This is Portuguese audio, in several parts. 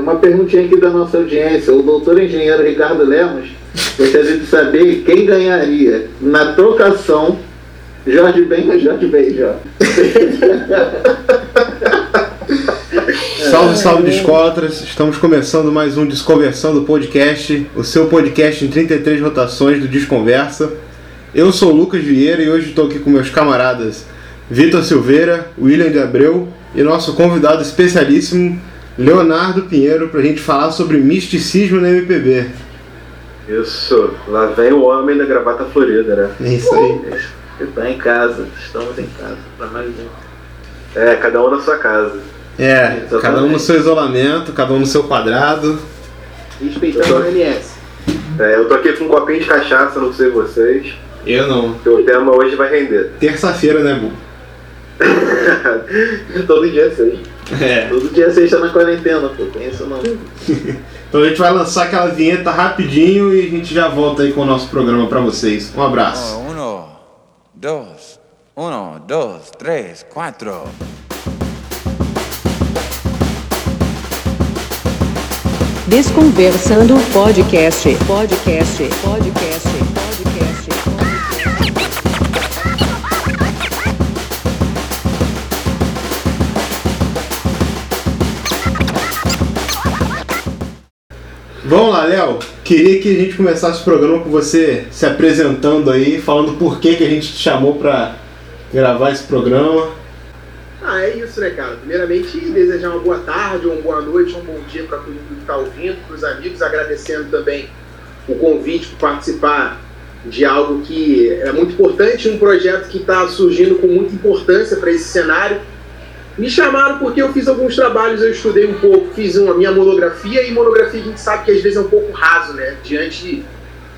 uma perguntinha aqui da nossa audiência. O doutor engenheiro Ricardo Lemos gostaria de saber quem ganharia na trocação Jorge Ben ou Jorge Benjó? Salve, salve Discólatras! Estamos começando mais um Desconversando Podcast, o seu podcast em 33 rotações do Desconversa. Eu sou o Lucas Vieira e hoje estou aqui com meus camaradas Vitor Silveira, William de Abreu e nosso convidado especialíssimo, Leonardo Pinheiro, para a gente falar sobre misticismo na MPB. Isso, lá vem o homem da gravata florida, né? É isso aí. Está em casa, estamos em casa para mais um. É, cada um na sua casa. É, Exatamente. cada um no seu isolamento, cada um no seu quadrado. Respeitando o MS. É, eu tô aqui com um copinho de cachaça, não sei vocês, Eu não. porque o tema hoje vai render. Terça-feira, né, Bu? Todo dia é seis. É. Todo dia você está na quarentena, pô. Tem isso não. Então a gente vai lançar aquela vinheta rapidinho e a gente já volta aí com o nosso programa para vocês. Um abraço. Oh, uno, dos, uno, dos, tres, cuatro. Desconversando podcast, podcast, podcast. Vamos lá, Léo. Queria que a gente começasse o programa com você se apresentando aí, falando por que, que a gente te chamou para gravar esse programa. Ah, é isso, né, cara? Primeiramente, desejar uma boa tarde, uma boa noite, um bom dia para todo mundo que está ouvindo, para os amigos, agradecendo também o convite por participar de algo que é muito importante, um projeto que está surgindo com muita importância para esse cenário. Me chamaram porque eu fiz alguns trabalhos, eu estudei um pouco, fiz uma minha monografia, e monografia a gente sabe que às vezes é um pouco raso, né? Diante de,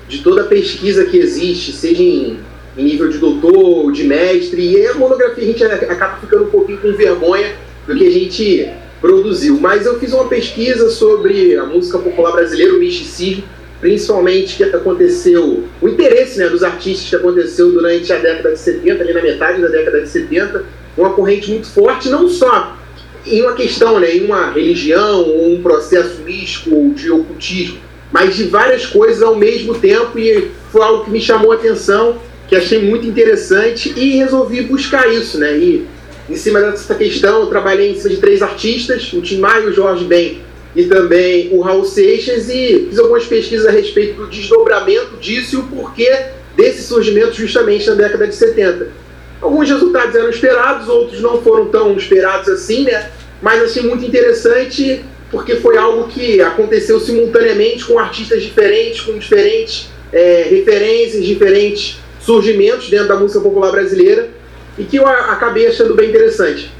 de toda a pesquisa que existe, seja em, em nível de doutor, de mestre, e a monografia a gente acaba ficando um pouquinho com vergonha do que a gente produziu. Mas eu fiz uma pesquisa sobre a música popular brasileira, o misticismo, principalmente que aconteceu, o interesse né, dos artistas que aconteceu durante a década de 70, ali na metade da década de 70, uma corrente muito forte, não só em uma questão, né, em uma religião, ou um processo místico de ocultismo, mas de várias coisas ao mesmo tempo, e foi algo que me chamou a atenção, que achei muito interessante, e resolvi buscar isso, né, e em cima dessa questão, eu trabalhei em cima de três artistas, o Tim Maia, o Jorge Ben e também o Raul Seixas, e fiz algumas pesquisas a respeito do desdobramento disso e o porquê desse surgimento justamente na década de 70. Alguns resultados eram esperados, outros não foram tão esperados assim, né? Mas achei muito interessante porque foi algo que aconteceu simultaneamente com artistas diferentes, com diferentes é, referências, diferentes surgimentos dentro da música popular brasileira e que eu acabei achando bem interessante.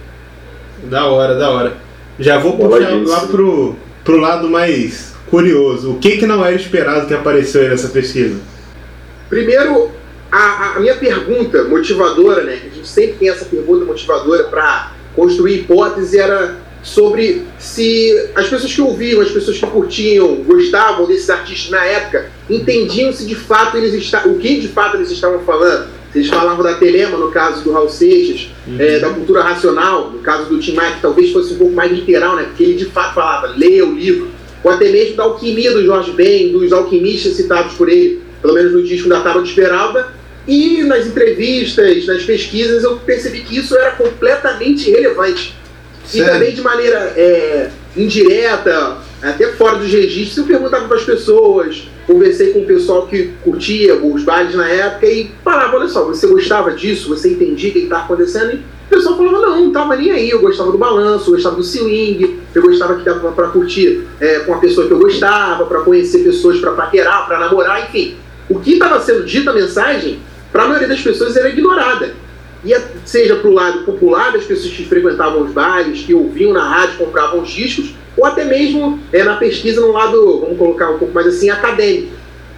Da hora, da hora. Já vou Boa puxar disso. lá pro, pro lado mais curioso. O que, que não era esperado que apareceu aí nessa pesquisa? Primeiro, a, a minha pergunta motivadora, né? A gente sempre tem essa pergunta motivadora para construir hipótese, era sobre se as pessoas que ouviam, as pessoas que curtiam, gostavam desses artistas na época, entendiam se de fato eles estavam, o que de fato eles estavam falando. Se eles falavam da telema, no caso do Raul Seixas, é, da cultura racional, no caso do Tim Maia, que talvez fosse um pouco mais literal, né? Porque ele de fato falava, leia o livro, ou até mesmo da alquimia do Jorge Ben, dos alquimistas citados por ele, pelo menos no disco da Tábua de Esmeralda, e nas entrevistas, nas pesquisas, eu percebi que isso era completamente irrelevante. E Sério? também de maneira é, indireta, até fora dos registros, eu perguntava para as pessoas, conversei com o pessoal que curtia os bailes na época e falava, olha só, você gostava disso, você entendia o que estava acontecendo? E o pessoal falava, não, não estava nem aí, eu gostava do balanço, eu gostava do swing, eu gostava que dava para curtir é, com a pessoa que eu gostava, para conhecer pessoas para paquerar, para namorar, enfim. O que estava sendo dito a mensagem, para a maioria das pessoas era ignorada. E seja para o lado popular, das pessoas que frequentavam os bares, que ouviam na rádio, compravam os discos, ou até mesmo é, na pesquisa no lado, vamos colocar um pouco mais assim, acadêmico.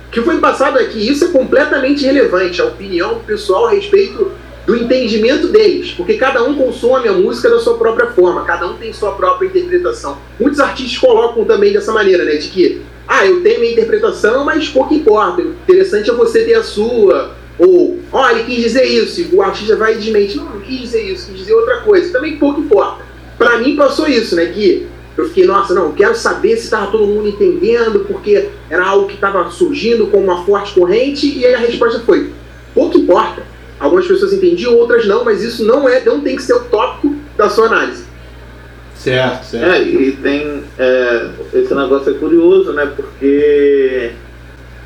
O que foi passado é que isso é completamente irrelevante, a opinião pessoal a respeito do entendimento deles, porque cada um consome a música da sua própria forma, cada um tem sua própria interpretação. Muitos artistas colocam também dessa maneira, né, de que, ah, eu tenho minha interpretação, mas pouco importa, o interessante é você ter a sua, ou, olha, ele quis dizer isso, e o artista vai e desmente, não, não quis dizer isso, quis dizer outra coisa, também pouco importa. Pra mim passou isso, né, que eu fiquei, nossa, não, quero saber se estava todo mundo entendendo, porque era algo que estava surgindo com uma forte corrente, e aí a resposta foi, pouco importa. Algumas pessoas entendiam, outras não, mas isso não é, não tem que ser o tópico da sua análise. Certo, certo. É, e tem. é, esse negócio é curioso, né? Porque.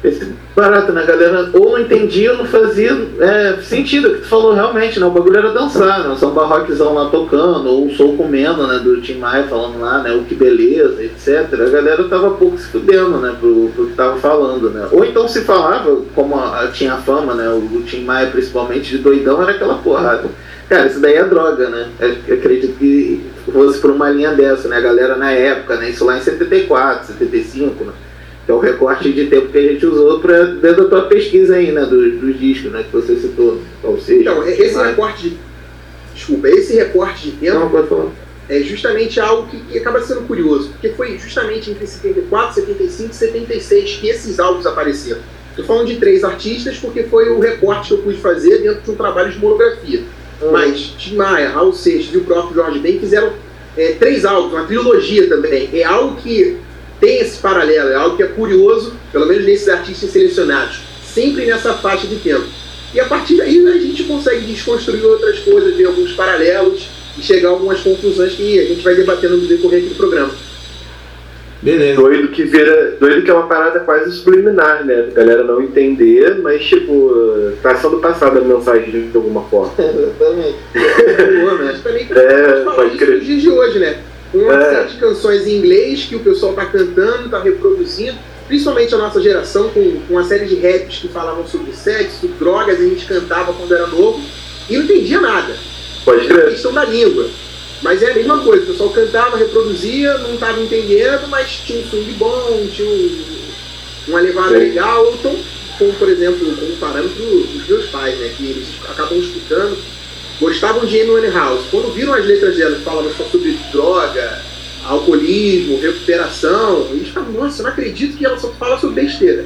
Esse barato, né? A galera ou não entendia ou não fazia é, sentido. O que tu falou realmente, né? O bagulho era dançar, né? O samba lá tocando, ou o soul comendo, né? Do Tim Maia falando lá, né? O que beleza, etc. A galera tava pouco se fudendo, né? Pro, pro que tava falando, né? Ou então se falava, como a- tinha a fama, né? O, o Tim Maia, principalmente, de doidão, era aquela porrada. Cara, isso daí é droga, né? Eu acredito que fosse por uma linha dessa, né? A galera na época, né? Isso lá em 74, 75, né? Que é o recorte de tempo que a gente usou pra, dentro da tua pesquisa aí, né? Dos, dos discos, né? Que você citou. Ou seja, Então, esse recorte de. Desculpa, esse recorte de tempo Não, pode é justamente algo que, que acaba sendo curioso, porque foi justamente entre 74, 75 e 76 que esses álbuns apareceram. Estou falando de três artistas porque foi o recorte que eu pude fazer dentro de um trabalho de monografia. Mas Tim Maia, Raul Seixas e o próprio Jorge Ben fizeram é, três álbuns, uma trilogia também. É algo que tem esse paralelo, é algo que é curioso, pelo menos nesses artistas selecionados, sempre nessa faixa de tempo. E a partir daí né, a gente consegue desconstruir outras coisas, ver alguns paralelos e chegar a algumas conclusões que a gente vai debatendo no decorrer aqui do programa. Beleza. Doido que vira. Doido que é uma parada quase subliminar, né? A galera não entender, mas tipo, tá sendo passada a mensagem de alguma forma. Exatamente. É, pode crer. de hoje, né? Uma É. série de canções em inglês que o pessoal tá cantando, tá reproduzindo, principalmente a nossa geração, com, com uma série de raps que falavam sobre sexo, drogas, a gente cantava quando era novo e não entendia nada. Pode É a crer. questão da língua. Mas é a mesma coisa, o pessoal cantava, reproduzia, não estava entendendo, mas tinha um swing bom, tinha um- uma levada Sim. legal, então, como por exemplo, como parâmetro os meus pais, né? Que eles acabam escutando, gostavam de Amy House. Quando viram as letras dela que falavam só sobre droga, alcoolismo, recuperação, eles ficavam, nossa, eu não acredito que ela só fala sobre besteira.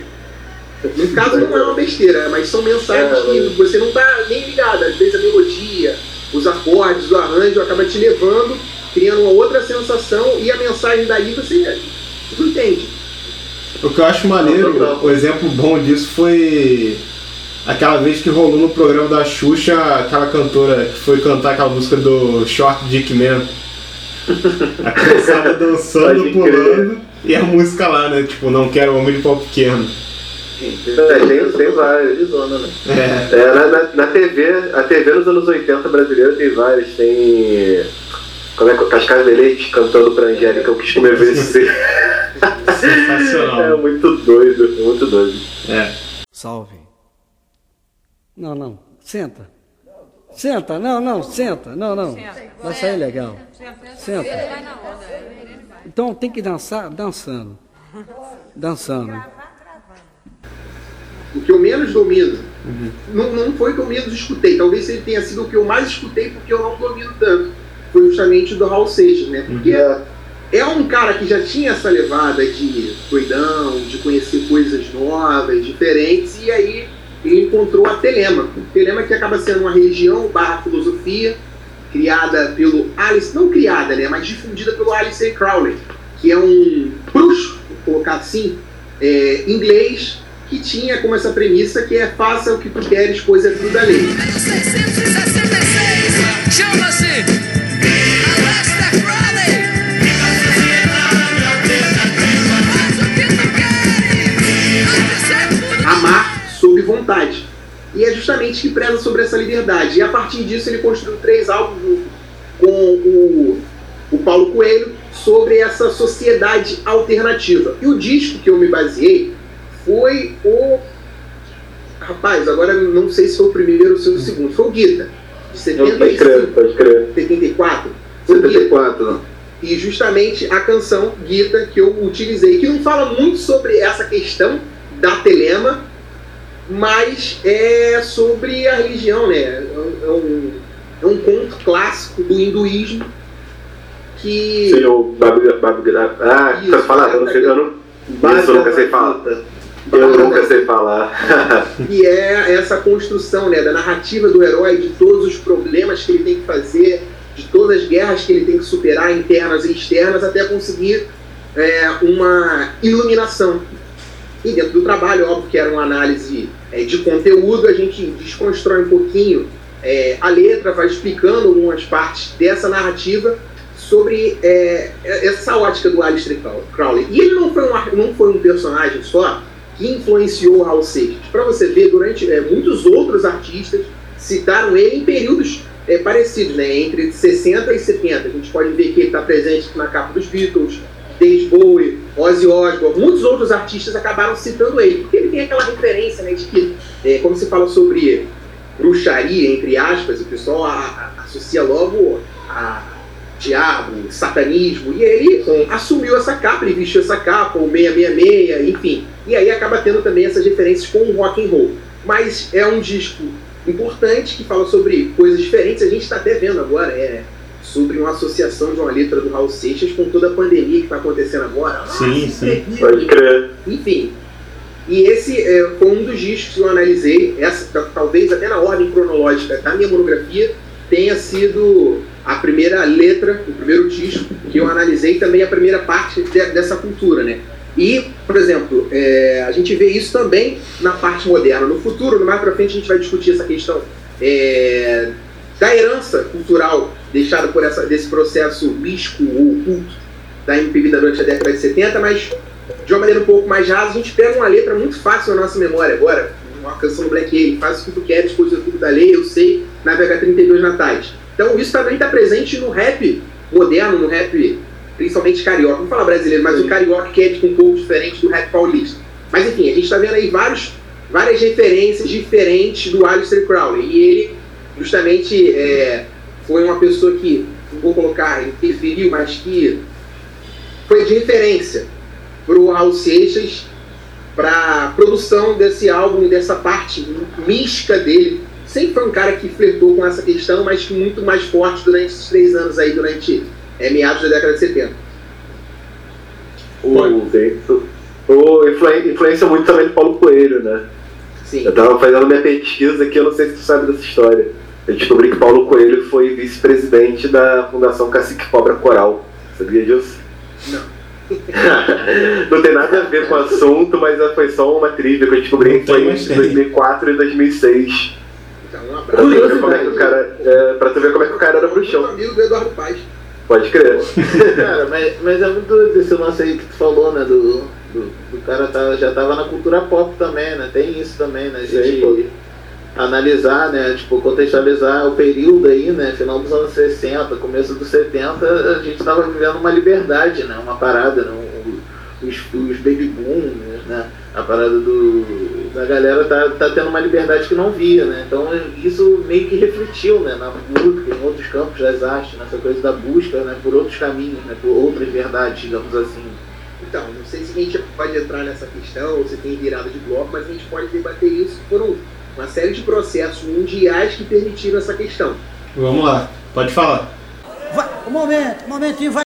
No caso não é uma besteira, mas são mensagens É, que você não tá nem ligado. Às vezes a melodia, os acordes, o arranjo acaba te levando, criando uma outra sensação e a mensagem dali você não entende. O que eu acho maneiro, o exemplo bom disso foi aquela vez que rolou no programa da Xuxa aquela cantora que foi cantar aquela música do Short Dick Man. A criançada dançando, Pode crer. pulando, e a música lá, né? Tipo, não quero homem de pau pequeno. É, tem, tem vários. De zona, né? É, É, na, na, na TV, a TV nos anos 80 brasileira tem várias, tem. Como é que Cascais de Leite cantando pra Angélica, eu quis comer vencer. É sensacional. muito doido, muito doido. É. Salve. Não, não. Senta. Senta. Não, não. Senta. Não, não. Vai sair legal. Senta. Então tem que dançar dançando. Dançando. O que eu menos domino, não, não foi o que eu menos escutei, talvez ele tenha sido o que eu mais escutei porque eu não domino tanto. Foi justamente o do Raul Seixas, né? Porque é um cara que já tinha essa levada de doidão, de conhecer coisas novas, diferentes, e aí ele encontrou a Telema. Telema que acaba sendo uma religião barra filosofia, criada pelo Alice, não criada, né, mas difundida pelo Alice A. Crowley, que é um bruxo, vou colocar assim, é, inglês, que tinha como essa premissa que é faça o que tu queres, pois é tudo da lei. 666 chama-se vontade. E é justamente que preza sobre essa liberdade. E a partir disso ele construiu três álbuns com o, o Paulo Coelho sobre essa sociedade alternativa. E o disco que eu me baseei foi o. Rapaz, agora não sei se foi o primeiro ou se foi o segundo. Foi o Guita, de Pode crer, 75, pode crer. 74. Foi o Guita. 74, não. E justamente a canção Guita que eu utilizei, que não fala muito sobre essa questão da telema, mas é sobre a religião, né? É um, é um conto clássico do hinduísmo que. Sim, o Bab... Bab... Ah, Isso, falar, eu não sei, eu não... Isso, eu nunca sei falar. Eu nunca sei falar. que é essa construção né, da narrativa do herói, de todos os problemas que ele tem que fazer de todas as guerras que ele tem que superar, internas e externas, até conseguir é, uma iluminação. E dentro do trabalho, óbvio que era uma análise é, de conteúdo, a gente desconstrói um pouquinho é, a letra, vai explicando algumas partes dessa narrativa sobre é, essa ótica do Aleister Crowley. E ele não foi um, não foi um personagem só que influenciou Hal Seixas. Para você ver, durante é, muitos outros artistas citaram ele em períodos é, parecidos, né? entre 60 e 70. A gente pode ver que ele está presente na capa dos Beatles, David Bowie, Ozzy Osbourne, muitos outros artistas acabaram citando ele, porque ele tem aquela referência né, de que, é, como se fala sobre bruxaria, entre aspas, o pessoal a, a, associa logo a diabo, satanismo, e ele Sim. assumiu essa capa, ele vestiu essa capa, o 666, enfim. E aí acaba tendo também essas referências com o rock and roll. Mas é um disco importante que fala sobre coisas diferentes, a gente está até vendo agora, é sobre uma associação de uma letra do Raul Seixas com toda a pandemia que está acontecendo agora. Sim, Nossa, sim. Pode crer. Enfim. E esse é, foi um dos discos que eu analisei, essa talvez até na ordem cronológica da minha monografia, tenha sido a primeira letra, o primeiro disco que eu analisei também a primeira parte de, dessa cultura, né? E, por exemplo, é, a gente vê isso também na parte moderna. No futuro, mais para frente, a gente vai discutir essa questão é, da herança cultural deixada por essa, desse processo místico ou oculto da MPB durante a década de 70, mas de uma maneira um pouco mais rasa, a gente pega uma letra muito fácil na nossa memória agora, uma canção do Black Alien, faz o que tu quer, depois do tudo da lei, eu sei, navega 32 natais. Então isso também está presente no rap moderno, no rap principalmente carioca, não fala brasileiro, mas Sim. o carioca que é tipo, um pouco diferente do rap paulista. Mas enfim, a gente está vendo aí vários, várias referências diferentes do Aleister Crowley. E ele justamente é, foi uma pessoa que, não vou colocar, interferiu, mas que foi de referência para o Raul Seixas para a produção desse álbum, dessa parte mística dele. Sempre foi um cara que flertou com essa questão, mas muito mais forte durante esses três anos aí, durante é, meados da década de 70. O, o influência muito também do Paulo Coelho, né? Sim. Eu estava fazendo minha pesquisa aqui, eu não sei se tu sabe dessa história. Eu descobri que Paulo Coelho foi vice-presidente da Fundação Cacique Cobra Coral. Sabia disso? Não. não tem nada a ver com o assunto, mas foi só uma trivia que eu descobri que foi em 2004 e 2006. Então, um pra tu, ver como é que o cara, é, pra tu ver como é que o cara era bruxão. amigo do Eduardo Paz. Pode crer. cara, mas, mas é muito desse lance aí que tu falou, né? Do, do, do cara tá, já tava na cultura pop também, né? Tem isso também, né? A gente analisar, né? Tipo, contextualizar o período aí, né? Final dos anos 60, começo dos 70, a gente tava vivendo uma liberdade, né? Uma parada, né? Os, os baby boom, né? A parada do. da galera tá, tá tendo uma liberdade que não via, né? Então isso meio que refletiu, né? Na música, em outros campos das artes, nessa coisa da busca, né? Por outros caminhos, né? Por outras verdades, digamos assim. Então, não sei se a gente pode entrar nessa questão, se tem virada de bloco, mas a gente pode debater isso por um, uma série de processos mundiais que permitiram essa questão. Vamos lá, pode falar. Vai, um momento, um momentinho, vai.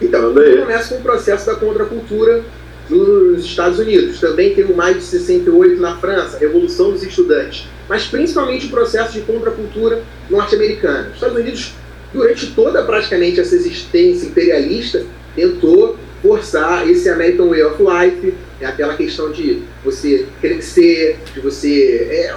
Então, começa com o processo da contracultura nos Estados Unidos. Também tem o Maio de 68 na França, a Revolução dos Estudantes. Mas principalmente o processo de contracultura norte-americana. Os Estados Unidos, durante toda praticamente essa existência imperialista, tentou forçar esse American Way of Life, é aquela questão de você crescer, de você. É,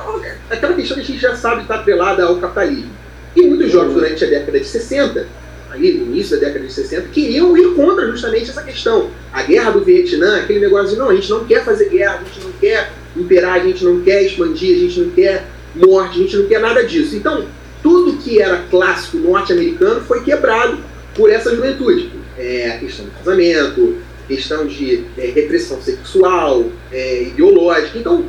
é aquela questão que a gente já sabe está atrelada ao capitalismo. E muitos jovens durante a década de 60 ali no início da década de 60, queriam ir contra justamente essa questão. A guerra do Vietnã, aquele negócio de não, a gente não quer fazer guerra, a gente não quer imperar, a gente não quer expandir, a gente não quer morte, a gente não quer nada disso. Então, tudo que era clássico norte-americano foi quebrado por essa juventude. É, a questão do casamento, questão de é, repressão sexual, é, ideológica. Então,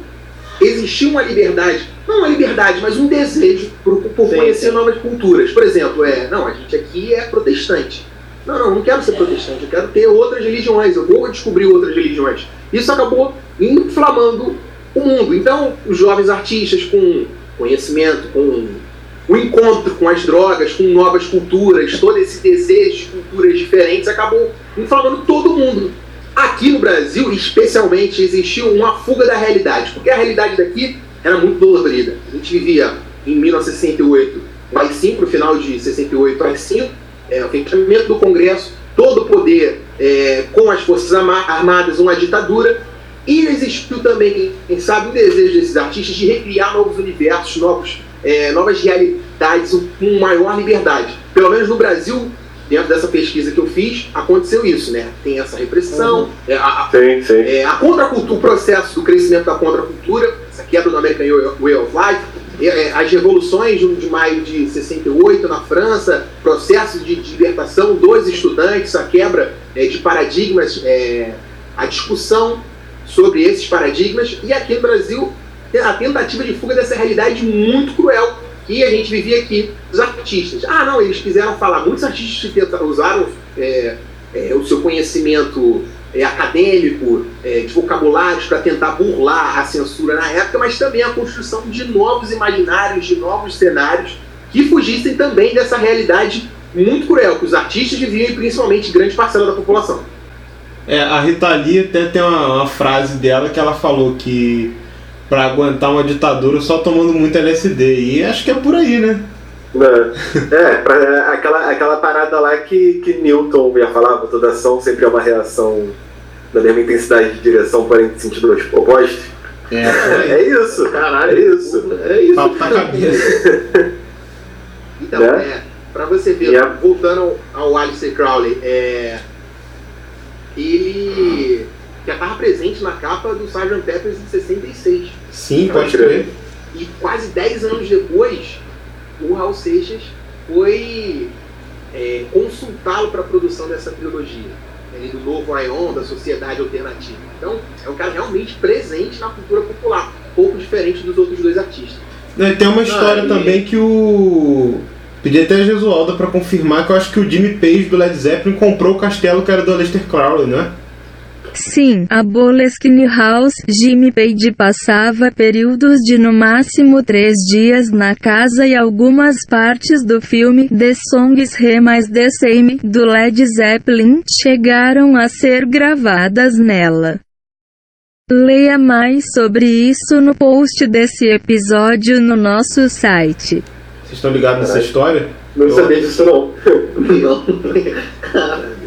existia uma liberdade, não uma liberdade, mas um desejo por, por sim, conhecer sim. novas culturas. Por exemplo, é, não, a gente aqui é protestante. Não, não, não quero ser protestante, eu quero ter outras religiões, eu vou descobrir outras religiões. Isso acabou inflamando o mundo. Então, os jovens artistas com conhecimento, com o encontro com as drogas, com novas culturas, todo esse desejo de culturas diferentes acabou inflamando todo mundo aqui no Brasil, especialmente, existiu uma fuga da realidade, porque a realidade daqui era muito dolorida. A gente vivia em 1968 o AI-5, no final de 68, o AI-5, é, o fechamento do Congresso, todo o poder é, com as Forças Arma- Armadas, uma ditadura, e existiu também, quem sabe, o desejo desses artistas de recriar novos universos, novos, é, novas realidades com maior liberdade. Pelo menos no Brasil, dentro dessa pesquisa que eu fiz, aconteceu isso, né? Tem essa repressão, é, a, a- Sim, sim. é, a contracultura, o processo do crescimento da contracultura, essa quebra do American Way of Life, é, é, as revoluções de, de maio de 68 na França, processo de, de libertação dos estudantes, a quebra é, de paradigmas, é, a discussão sobre esses paradigmas, e aqui no Brasil, a tentativa de fuga dessa realidade muito cruel que a gente vivia aqui, os artistas. Ah, não, eles quiseram falar, muitos artistas tentaram- usaram é, é, o seu conhecimento é, acadêmico, é, de vocabulários para tentar burlar a censura na época, mas também a construção de novos imaginários, de novos cenários que fugissem também dessa realidade muito cruel que os artistas viviam e principalmente grande parcela da população. É, a Rita Lee até tem uma, uma frase dela que ela falou que pra aguentar uma ditadura só tomando muito LSD. E acho que é por aí, né? É, é, pra- é, aquela, aquela parada lá que, que Newton ia falar, toda ação sempre é uma reação da mesma intensidade de direção, porém de sentido oposto. É, É isso, Caralho, é isso. É isso. papo na cabeça. Então, Né? é, para você ver, Yeah. voltando ao, ao Alistair Crowley, é, ele já estava presente na capa do Sgt. Peppers em 66. Sim, pode crer. E quase 10 anos depois, o Raul Seixas foi é, consultá-lo para a produção dessa trilogia. Ele do novo Aion, da Sociedade Alternativa. Então, é um cara realmente presente na cultura popular, um pouco diferente dos outros dois artistas. É, Tem uma história Ah, e- também que o. Pedi até a Jesualda pra confirmar que eu acho que o Jimmy Page do Led Zeppelin comprou o castelo que era do Aleister Crowley, né? Sim, a Boleskine House, Jimmy Page passava períodos de no máximo três dias na casa e algumas partes do filme The Songs He mais The Same, do Led Zeppelin, chegaram a ser gravadas nela. Leia mais sobre isso no post desse episódio no nosso site. Vocês estão ligados nessa história? Não Eu- sabia disso não. Não.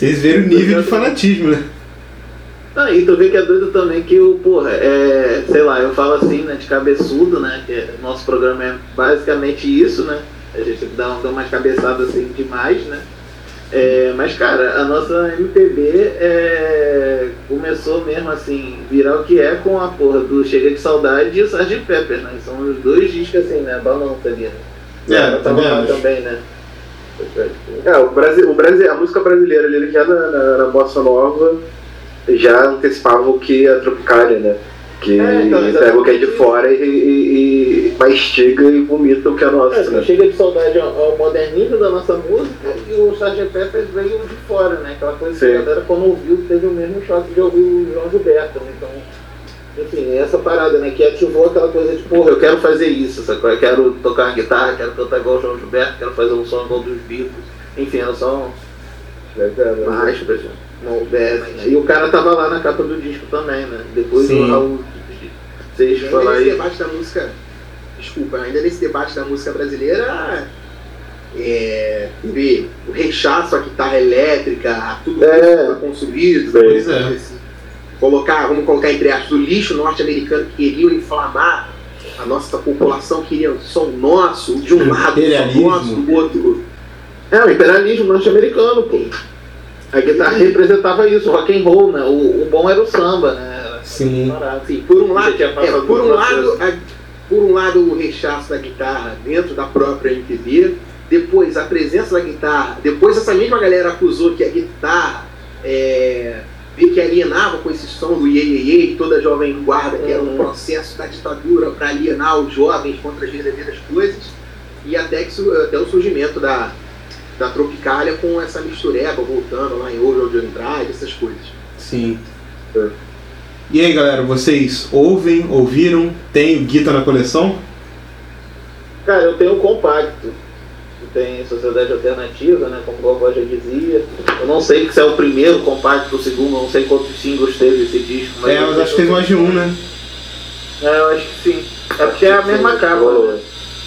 Vocês viram o nível de fanatismo, né? Ah, e tu vê que é doido também que o, porra, é, sei lá, eu falo assim, né, de cabeçudo, né, que é- nosso programa é basicamente isso, né, a gente dá, dá umas cabeçadas assim demais, né, é, mas cara, a nossa MPB é, começou mesmo assim, virar o que é com a porra do Chega de Saudade e o Sgt. Pepper, né, são os dois discos assim, né, balança ali, né. É, também acho. também, né. É, o Brasil, o Brasil, a música brasileira ali já na, na, na Bossa Nova já antecipava o que a Tropicália, né? Que É, então, pega o que é de fora e, e, e mastiga e vomita o que é nosso, É, né? Chega de saudade ao, ao modernismo da nossa música e o Sgt. Pepper veio de fora, né? Aquela coisa que Sim. a galera quando ouviu teve o mesmo choque de ouvir o João Gilberto, né? Então, enfim, essa parada, né? Que ativou aquela coisa de, porra, eu quero fazer isso, sacou? Eu quero tocar uma guitarra, quero cantar igual o João Gilberto, quero fazer um som igual dos Beatles. Enfim, era só mais pra gente. Não, é? E o cara tava lá na capa do disco também, né? Depois Sim. o lá nesse e debate da música. Desculpa, ainda nesse debate da música brasileira. É, o rechaço à guitarra elétrica, tudo É. consumido. Pois é. esse- Colocar, vamos colocar entre aspas, o lixo norte-americano que queriam inflamar a nossa população, queriam som nosso, de um lado, som Imperialismo. nosso, do outro. É, o imperialismo norte-americano, pô. A guitarra representava isso, o rock and roll, né? O, o bom era o samba, né? Sim. Assim, por um lado, é, por um lado, a- por um lado o rechaço da guitarra dentro da própria MPB, depois a presença da guitarra, depois essa mesma galera acusou que a guitarra é, meio que alienava com esse som do iê, iê, iê, toda a jovem guarda, que era um Uhum. processo da ditadura para alienar os jovens contra as verdadeiras coisas, e até, que, até o surgimento da, da Tropicália com essa mistureba voltando lá em Ouro de Andrade, essas coisas. Sim. E aí, galera, vocês ouvem, ouviram, tem o Guita na coleção? Cara, eu tenho um compacto. Tem Sociedade Alternativa, né? Como o Vovó já dizia. Eu não sei se é o primeiro compacto, o segundo, não sei quantos singles teve esse disco. Mas é, eu mas acho que teve mais de um, né? É, eu acho que sim. É porque é a mesma capa, né?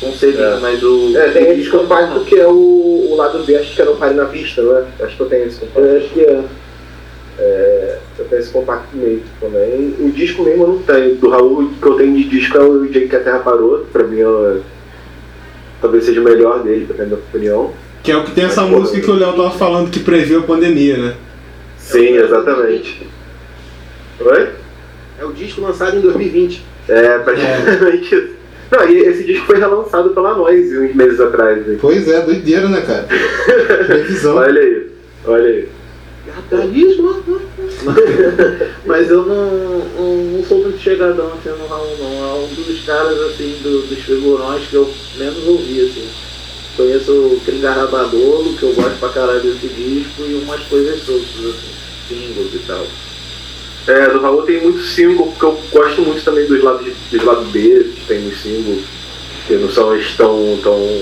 com selinho, É. mas o. É, tem o esse disco compacto que é o, o lado B, acho que é no Pare na Vista, não é? Acho que eu tenho esse compacto. Eu acho que é. É, eu tenho esse compacto mesmo também. O disco mesmo eu não tenho. Do Raul, o que eu tenho de disco é o Dia que a Terra Parou. Pra mim, é, talvez seja o melhor dele, pra minha opinião. Que é o que tem essa Mas, pô, música que o Léo tava falando que previu a pandemia, né? Sim, exatamente. Oi? É o disco lançado em 2020. É, praticamente isso. Não, e esse disco foi relançado pela Noise uns meses atrás. né? Pois é, doideira, né, cara? Previsão. Olha aí, olha aí. Capitalismo. Mas eu não, não, não sou muito chegadão assim no Raul, não. É um dos caras assim, do- dos figurões que eu menos ouvi, assim. Conheço o Cringarrabadolo, que eu gosto pra caralho desse disco, e umas coisas soltas, assim, singles e tal. É, do Raul tem muito single, porque eu gosto muito também dos lados, dos lados B, que tem nos singles, que não são tão, tão,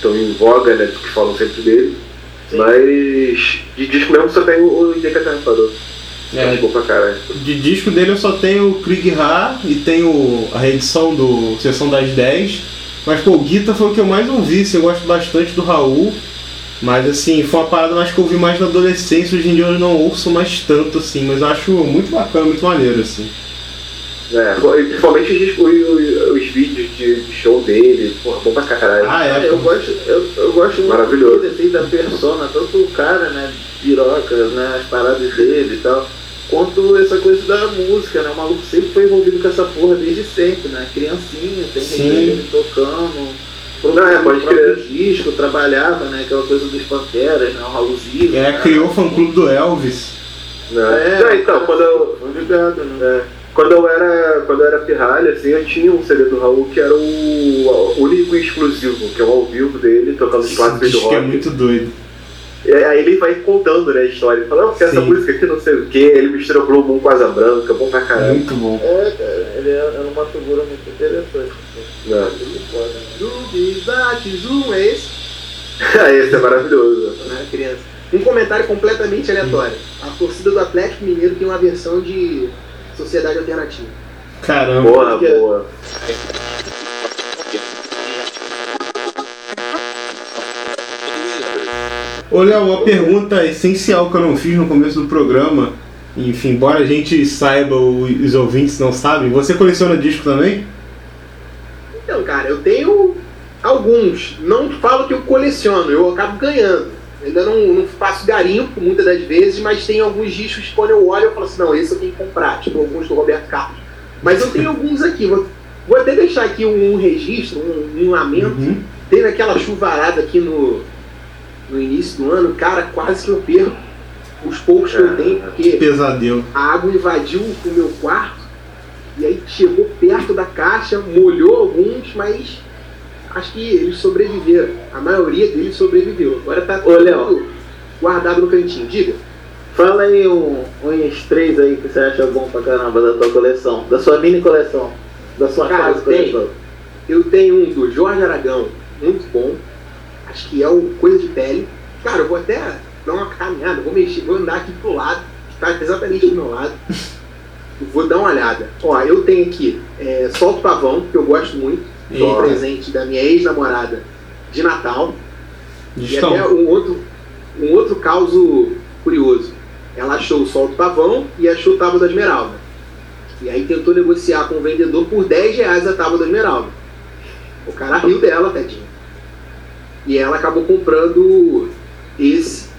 tão em voga, né, que falam sempre dele. Sim. Mas de disco mesmo só tem o Terra Parou. É. É. bom pra caralho. De disco dele eu só tenho o Krieg Ha e tenho a reedição do Sessão das 10. Mas pô, o Guita foi o que eu mais ouvi, assim, eu gosto bastante do Raul. Mas assim, foi uma parada mais que eu ouvi mais na adolescência, hoje em dia eu não ouço mais tanto assim, mas eu acho muito bacana, muito maneiro, assim. É, principalmente os, os, os vídeos de, de show dele, porra, bom pra caralho. Ah, é, eu gosto, eu, eu gosto muito Maravilhoso. dele, assim, da persona, tanto o cara, né, piroca, né, as paradas dele e tal, quanto essa coisa da música, né, o maluco sempre foi envolvido com essa porra desde sempre, né, criancinha, tem dele tocando, Não, é, pode próprio disco, trabalhava, né, aquela coisa dos Panteras, né, o Raulzinho. É, né, criou o fã clube do Elvis. Né? É, Não, então, quando eu, Tô ligado, né. É, quando eu era quando eu era pirralha, assim, eu tinha um CD do Raul que era o único e exclusivo, que é o ao vivo dele, tocando os clássicos do rock. é muito doido. E aí ele vai contando né, a história. Ele fala, não, porque essa música aqui não sei o que, ele mistura Blue Moon com Asa Branca, bom pra caralho. Muito bom. É, cara, ele é, é uma figura muito interessante. É. Muito foda. Dubizates, um é esse, Esse é maravilhoso. né, criança. Um comentário completamente aleatório. A torcida do Atlético Mineiro tem uma versão de Sociedade Alternativa. Caramba. Porra, porque- boa. Ô Léo, uma pergunta essencial que eu não fiz no começo do programa. Enfim, embora a gente saiba, os ouvintes não sabem, você coleciona disco também? Então, cara, eu tenho alguns. Não falo que eu coleciono, eu acabo ganhando. Ainda não, não faço garimpo muitas das vezes, mas tem alguns discos que quando eu olho eu falo assim, não, esse eu tenho que comprar, tipo alguns do Roberto Carlos. Mas eu tenho alguns aqui. Vou, vou até deixar aqui um, um registro, um, um lamento. Uhum. Teve aquela chuvarada aqui no, no início do ano, cara, quase que eu perco os poucos que eu tenho, porque Pesadelo. a água invadiu o meu quarto e aí chegou perto da caixa, molhou alguns, mas acho que eles sobreviveram. A maioria deles sobreviveu. Agora tá Ô, Léo. guardado no cantinho. Diga. Fala aí um, uns três aí que você acha bom pra caramba da tua coleção, da sua mini coleção, da sua Cara, casa tem. coleção. Eu tenho um do Jorge Aragão, muito bom. Acho que é o Coisa de Pele. Cara, eu vou até dar uma caminhada, vou mexer, vou andar aqui pro lado, que tá exatamente do meu lado. Vou dar uma olhada. Ó, eu tenho aqui é, Solto Pavão, que eu gosto muito. Foi um presente da minha ex-namorada de Natal. E Distão. até um outro, um outro caso curioso. Ela achou o Solto Pavão e achou o Tábua da Esmeralda. E aí tentou negociar com o vendedor por 10 reais a Tábua da Esmeralda. O cara riu dela, tadinho. E ela acabou comprando esse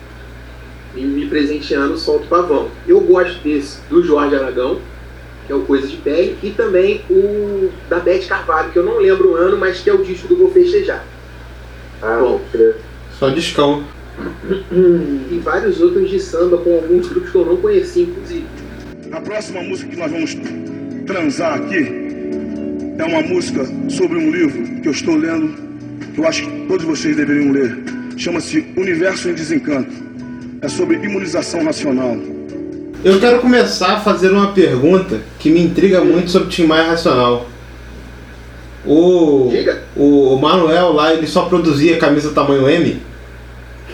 e me presenteando o Solto Pavão. Eu gosto desse do Jorge Aragão, que é o Coisa de Pele, e também o da Beth Carvalho, que eu não lembro o ano, mas que é o disco do Vou Festejar. Ah, Bom. Só discão. E vários outros de samba com alguns grupos que eu não conhecia, inclusive. A próxima música que nós vamos transar aqui é uma música sobre um livro que eu estou lendo, que eu acho que todos vocês deveriam ler. Chama-se Universo em Desencanto. É sobre imunização racional. Eu quero começar fazendo uma pergunta que me intriga muito sobre Tim Maia Racional. O, Diga. o Manuel lá, ele só produzia camisa tamanho M?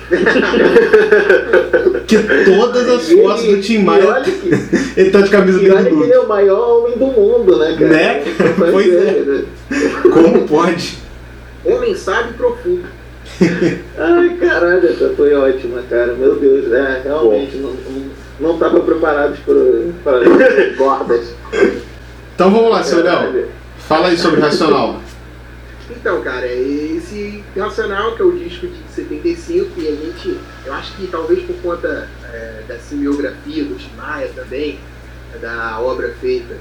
que todas as fotos do Tim Maia, que- ele tá de camisa E olha que ele é o maior homem do mundo, né, cara? Né? Pois é. né? Como pode? Homem sábio e profundo. Ai, caralho, essa foi ótima, cara. Meu Deus, é, realmente não, não, não tava preparado para bordas. Então vamos lá, seu Léo. Fala aí sobre Racional. Então, cara, esse Racional, que é o disco de 75, e a gente, eu acho que talvez por conta é, da semiografia do Tim Maia também, da obra feita,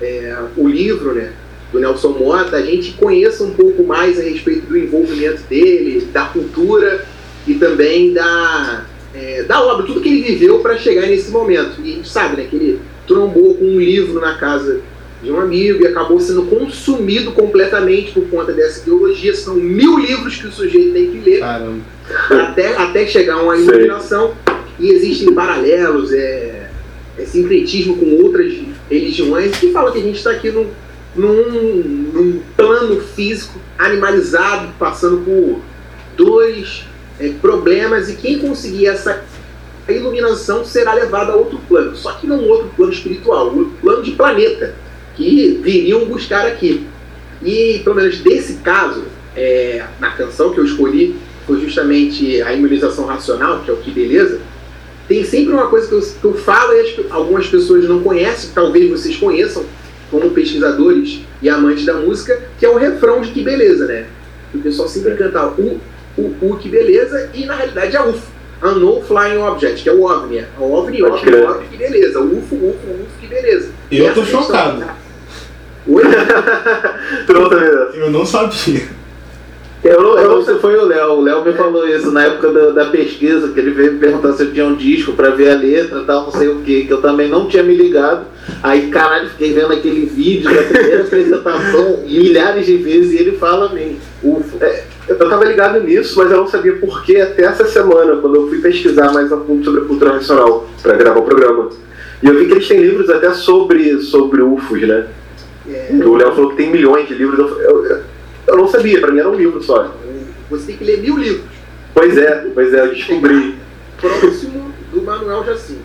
é, o livro, né, do Nelson Mota, a gente conheça um pouco mais a respeito do envolvimento dele, da cultura e também da, é, da obra, tudo que ele viveu para chegar nesse momento. E a gente sabe, né, que ele trombou com um livro na casa de um amigo e acabou sendo consumido completamente por conta dessa ideologia. São mil livros que o sujeito tem que ler Caramba. até, até chegar a uma Sei. iluminação. E existem paralelos, é, é sincretismo com outras religiões que fala que a gente está aqui num, num, num plano físico animalizado, passando por dois é, problemas, e quem conseguir essa iluminação será levado a outro plano, só que não outro plano espiritual, um plano de planeta, que viriam buscar aqui. E pelo menos desse caso, é, na canção que eu escolhi, foi justamente a imunização racional, que é o que beleza. Tem sempre uma coisa que eu, que eu falo e as algumas pessoas não conhecem, talvez vocês conheçam, como pesquisadores e amantes da música, que é o refrão de que beleza, né? O pessoal sempre canta o, o, que beleza e na realidade é UFO. Unknown Flying Object, que é o OVNI. É o OVNI, OVNI, crer. OVNI, que beleza. UFO, UFO, UFO, que beleza. Eu tô Essa chocado. Oi? Não sabia dessa? Eu não sabia. Eu não, eu não sei, foi o Léo. O Léo me falou isso na época da, da pesquisa, que ele veio me perguntar se eu tinha um disco pra ver a letra e tal, não sei o que, que eu também não tinha me ligado. Aí, caralho, fiquei vendo aquele vídeo da primeira apresentação milhares de vezes e ele fala mesmo. Ufa. É, eu tava ligado nisso, mas eu não sabia por que até essa semana, quando eu fui pesquisar mais a fundo sobre a cultura nacional para gravar o programa. E eu vi que eles têm livros até sobre, sobre UFOs, né? É, O Léo falou que tem milhões de livros. Eu, eu, eu não sabia, pra mim era um livro só. você tem que ler mil livros. Pois é, pois é, eu descobri. Próximo do Manuel Jacinto.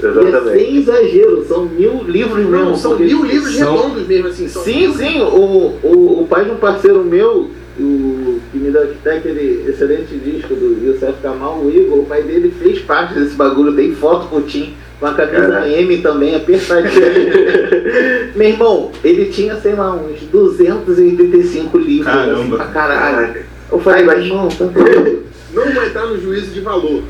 E é Exatamente. sem exagero, são mil livros Não, mesmo. são porque- mil livros são- redondos mesmo, assim. São Sim, mil sim, o, o, o pai de um parceiro meu, o que me deu até aquele excelente disco do Youssef Kamal, o Igor, o pai dele fez parte desse bagulho, tem foto com o Tim, com a camisa Caraca. M também, apertadinha. Meu irmão, ele tinha, sei lá, uns 285 livros. Caramba. assim, pra caralho. Eu falei, Ai, irmão, tá. Não vai entrar no juízo de valor.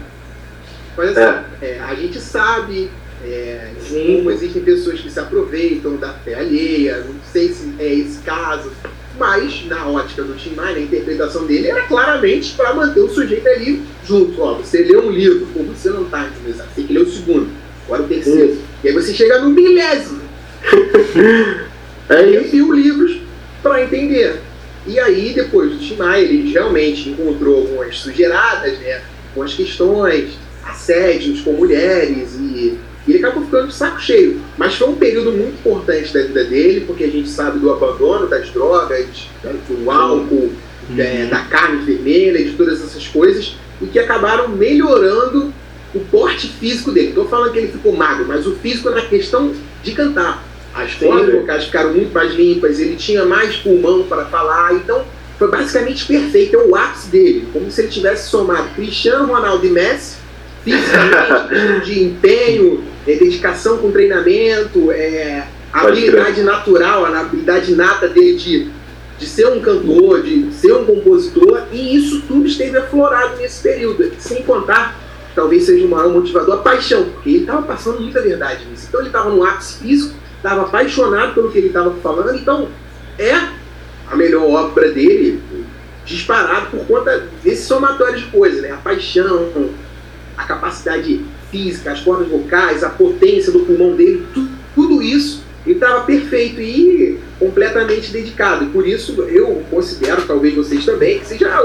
Mas assim, é, a gente sabe é, Sim. como existem pessoas que se aproveitam da fé alheia, não sei se é esse caso, mas na ótica do Tim Maia, a interpretação dele era claramente para manter o sujeito ali junto. Ó, você lê um livro, pô, você não está você tem que ler o segundo, agora o terceiro. E aí você chega no milésimo. É e isso. mil livros para entender. E aí, depois do Tim Maia, ele realmente encontrou algumas sujeiradas, né? Algumas questões, assédios com mulheres e, e ele acabou ficando de saco cheio. Mas foi um período muito importante da vida dele, porque a gente sabe do abandono das drogas, do álcool, é, da carne vermelha, de todas essas coisas, e que acabaram melhorando o porte físico dele. Estou falando que ele ficou magro, mas o físico é na questão de cantar. As cordas vocais ficaram muito mais limpas, ele tinha mais pulmão para falar, então foi basicamente perfeito, é o ápice dele, como se ele tivesse somado Cristiano Ronaldo e Messi, fisicamente, de empenho, é, dedicação com treinamento, é, a habilidade natural, a habilidade nata dele de, de ser um cantor, de ser um compositor, e isso tudo esteve aflorado nesse período, sem contar, talvez seja o maior motivador, a paixão, porque ele estava passando muita verdade nisso. Então ele estava no ápice físico, estava apaixonado pelo que ele estava falando, então é a melhor obra dele, disparado por conta desse somatório de coisas, né? A paixão, a capacidade física, as cordas vocais, a potência do pulmão dele, tu- tudo isso ele estava perfeito e completamente dedicado. E por isso eu considero, talvez vocês também, que seja a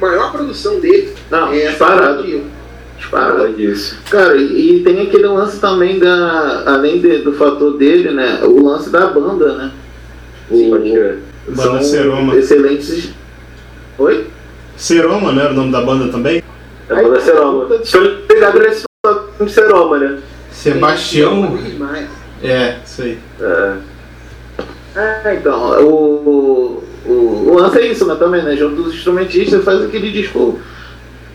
maior produção dele. Não, é disparado. Disparado. disso. Cara, e, e tem aquele lance também da. Além de- do fator dele, né? O lance da banda, né? Sim, pode crer. Banda Seroma. excelentes. Oi? Seroma, não era o nome da banda também? É banda Seroma. Se eu ligado nesse filme Seroma, né? Sebastião. Demais. É, isso aí. É. É, então, o, o, o lance é isso, né, também, né? Junto dos instrumentistas faz aquele disco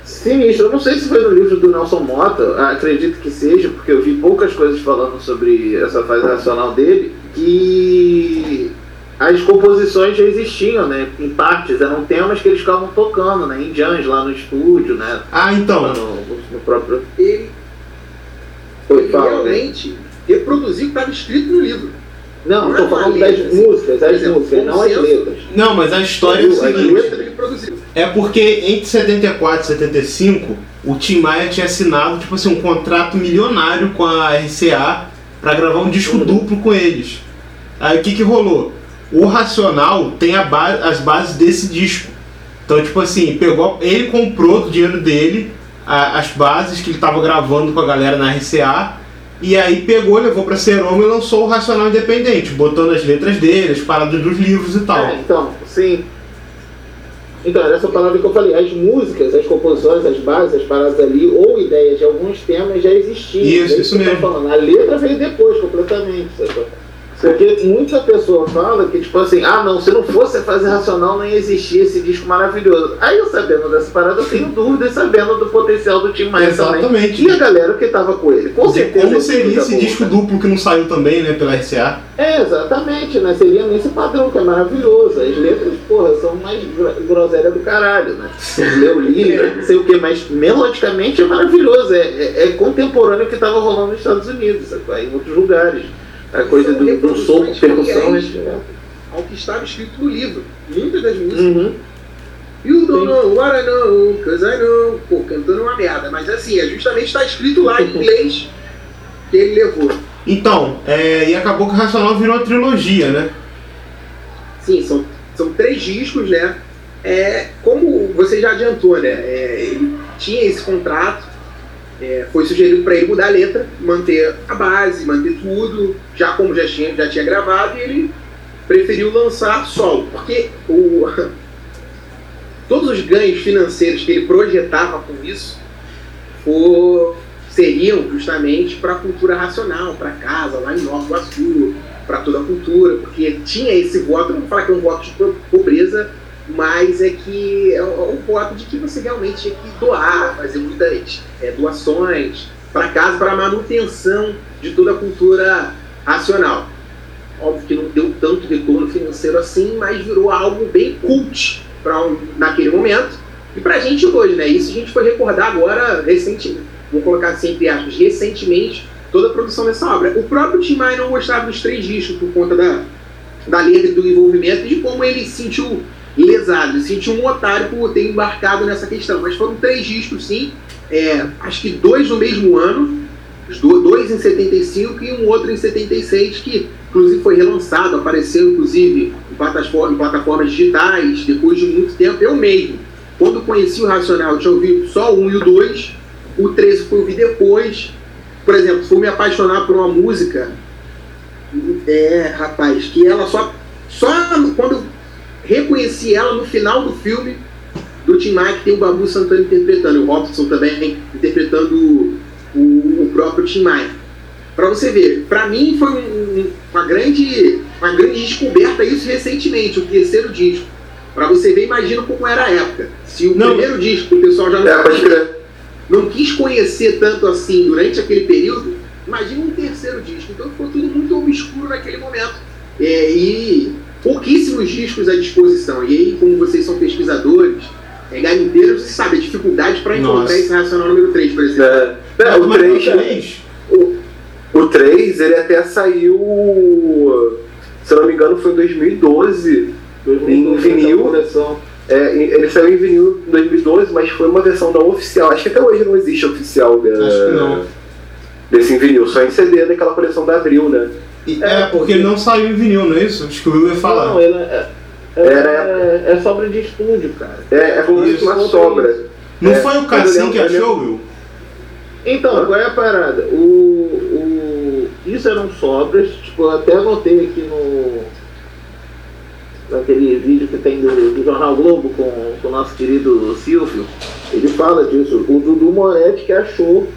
sinistro. Eu não sei se foi no livro do Nelson Mota, acredito que seja, porque eu vi poucas coisas falando sobre essa fase racional dele, que as composições já existiam, né? Em partes, eram temas que eles ficavam tocando, né? Em jams lá no estúdio, né? Ah, então. No, no próprio. Ele, Foi, realmente reproduziu o que estava escrito no livro. Não, tô é falando das letra, músicas, as exemplo, músicas, não as letras. Não, mas a história é o As seguinte. letras produziu. É porque entre 74 e 75, o Tim Maia tinha assinado tipo assim, um contrato milionário com a RCA para gravar um disco duplo com eles. Aí o que, que rolou? O Racional tem a ba- as bases desse disco. Então, tipo assim, pegou, ele comprou do dinheiro dele a- as bases que ele tava gravando com a galera na RCA. E aí pegou, levou pra Seroma e lançou o Racional Independente, botando as letras dele, as paradas dos livros e tal. É, então, sim. Então, era essa palavra que eu falei. As músicas, as composições, as bases, as paradas ali, ou ideias de alguns temas já existiam. Isso, É isso mesmo. Falando. A letra veio depois, completamente. Sabe? Porque muita pessoa fala que, tipo assim, ah, não, se não fosse a fase racional, não ia existir esse disco maravilhoso. Aí eu sabendo dessa parada, eu tenho dúvidas sabendo do potencial do Tim Maia também. Exatamente. E a galera que tava com ele. Com De certeza. como seria esse tá disco né? duplo que não saiu também, né, pela RCA? É, exatamente, né? Seria nesse padrão que é maravilhoso. As letras, porra, são mais gro- groselha do caralho, né? Leu livro, não sei o que, mas melodicamente é maravilhoso. É, é, é contemporâneo que estava rolando nos Estados Unidos, sabe? em outros lugares. A coisa do, do som, percussão. é- ao que estava escrito no livro. Muitas das músicas. Uhum. You don't know what I know, cause I know. Pô, cantando uma merda. Mas assim, é justamente está escrito lá em inglês que ele levou. Então, é, e acabou que o Racional virou uma trilogia, né? Sim, são, são três discos, né? É, como você já adiantou, né? É, ele tinha esse contrato, é, foi sugerido para ele mudar a letra, manter a base, manter tudo, já como já tinha, já tinha gravado, e ele preferiu lançar solo, porque o, todos os ganhos financeiros que ele projetava com isso seriam justamente para a cultura racional, para casa, lá em Nova Iguaçu, para toda a cultura, porque tinha esse voto, não vou falar que é um voto de po- pobreza, mas é que é um, é voto de que você realmente tinha que doar, fazer muitas é, doações para casa, para a manutenção de toda a cultura racional. Óbvio que não deu tanto retorno financeiro assim, mas virou algo bem cult para um, naquele momento. E pra gente hoje, né? Isso a gente foi recordar agora, recentemente, vou colocar assim entre aspas, recentemente, toda a produção dessa obra. O próprio Tim Maia não gostava dos três discos por conta da, da letra e do envolvimento e de como ele se sentiu lesado, ele se sentiu um otário por ter embarcado nessa questão. Mas foram três discos, sim. É, acho que dois no mesmo ano, dois em 75 e um outro em 76, que inclusive foi relançado, apareceu inclusive em plataformas, em plataformas digitais, depois de muito tempo. Eu mesmo, quando conheci o Racional, eu tinha ouvido só um e o dois, o 13 fui ouvir depois. Por exemplo, fui me apaixonar por uma música, é, rapaz, que ela só, só quando eu reconheci ela no final do filme do Tim Maia, que tem o Babu Santana interpretando, e o Robson também interpretando o, o- próprio Tim Maia. Pra você ver, pra mim foi um- um- uma, grande, uma grande descoberta isso recentemente, o terceiro disco. Pra você ver, imagina como era a época. Se o Não. primeiro disco o pessoal já É, pode crer. não quis conhecer tanto assim durante aquele período, imagina um terceiro disco. Então ficou tudo muito obscuro naquele momento. É, e pouquíssimos discos à disposição. E aí, como vocês são pesquisadores, é, garimpeiros, vocês sabem a dificuldade para encontrar Nossa. esse racional número 3, por exemplo. É, é, o Mas 3, três, o 3, ele até saiu, se eu não me engano, foi em 2012. Em vinil. É, ele saiu em vinil em 2012, mas foi uma versão não oficial. Acho que até hoje não existe oficial da- Acho que não. desse em vinil, só em CD daquela coleção da Abril, né? E- É, porque ele não saiu em vinil, não é isso? Acho que o Will ia falar. Não, ele é, é, é, é sobra de estúdio, cara. É, é como Isso, uma sobra. Não É, foi o Cassim que achou, Will? Então, Hã? qual é a parada? O, o, isso eram sobras, tipo, eu até anotei aqui no. naquele vídeo que tem do, do Jornal Globo com, com o nosso querido Silvio. Ele fala disso. O Dudu Moretti que achou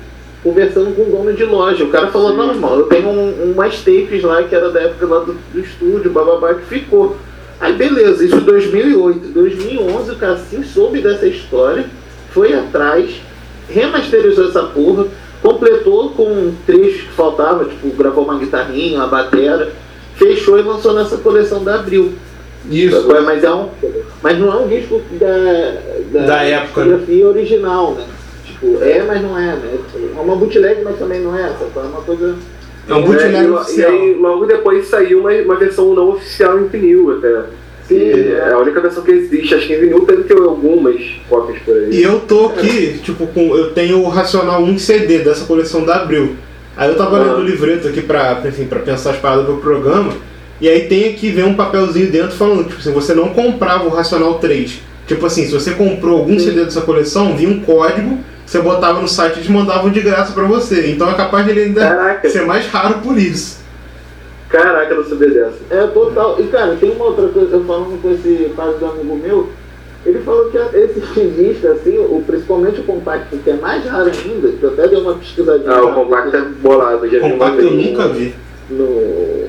conversando com o dono de loja. O cara falou, não, irmão, eu tenho um, umas tapes lá que era da época lá do, do estúdio, bababá, que ficou. Aí beleza, isso em 2008. 2011 o Cassim soube dessa história, foi atrás, remasterizou essa porra, completou com um trecho que faltava, tipo, gravou uma guitarrinha, uma batera, fechou e lançou nessa coleção da Abril. Isso. Mas, é um, mas não é um disco da, Da época, né? fotografia original, né? Tipo, é, mas não é, né? É uma bootleg, mas também não é. Essa é uma coisa. É um bootleg e, oficial. E aí, logo depois saiu uma, uma versão não oficial em vinil até. Sim, E é a única versão que existe. Acho que em vinil deve ter algumas cópias por aí. E eu tô aqui, tipo, com, eu tenho o Racional 1 CD dessa coleção da Abril. Aí eu tava Ah. lendo o livreto aqui pra, enfim, pra pensar as paradas pro programa. E aí tem aqui, vem um papelzinho dentro falando, tipo assim, você não comprava o Racional 3. Tipo assim, se você comprou algum CD dessa coleção, vinha um código, você botava no site e eles mandavam de graça pra você. Então é capaz de ele ainda Caraca. ser mais raro por isso. Caraca, eu não sabia dessa. É total. E cara, tem uma outra coisa, eu falando com esse pai do amigo meu, ele falou que esse disco, assim, o, principalmente o compacto, que é mais raro ainda, que eu até dei uma pesquisadinha. Ah, o compacto é bolado, já vi uma Compacto eu vez. nunca vi. no,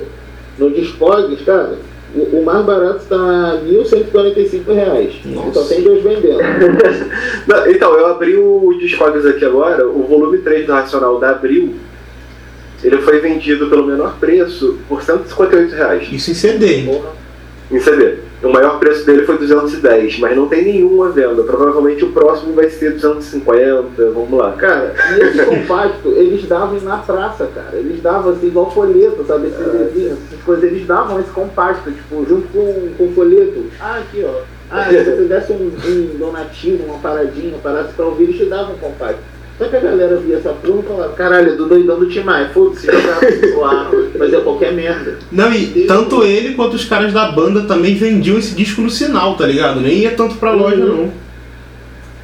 no Discogs, cara, o, o mais barato está 1.145 reais. Nossa. Só tem dois vendendo. Não, então, eu abri o Discogs aqui agora, o volume 3 do Racional da Abril, ele foi vendido pelo menor preço por 158 reais Isso em CD? Porra. em CD. O maior preço dele foi 210, mas não tem nenhuma venda. Provavelmente o próximo vai ser 250, vamos lá. Cara, nesse compacto, eles davam na praça, cara. Eles davam assim, igual folheto, sabe? Esses desenhos, essas coisas. Eles davam esse compacto, tipo, junto com, com o folheto. Ah, aqui, ó. Ah, se você desse um, um donativo, uma paradinha, parasse pra ouvir, eles te davam um compacto. Só que a galera via essa porra e falava, caralho, é do doidão do Tim Maia, foda-se, fazer qualquer merda. Não, e tanto ele quanto os caras da banda também vendiam esse disco no sinal, tá ligado? Nem ia tanto pra loja, não.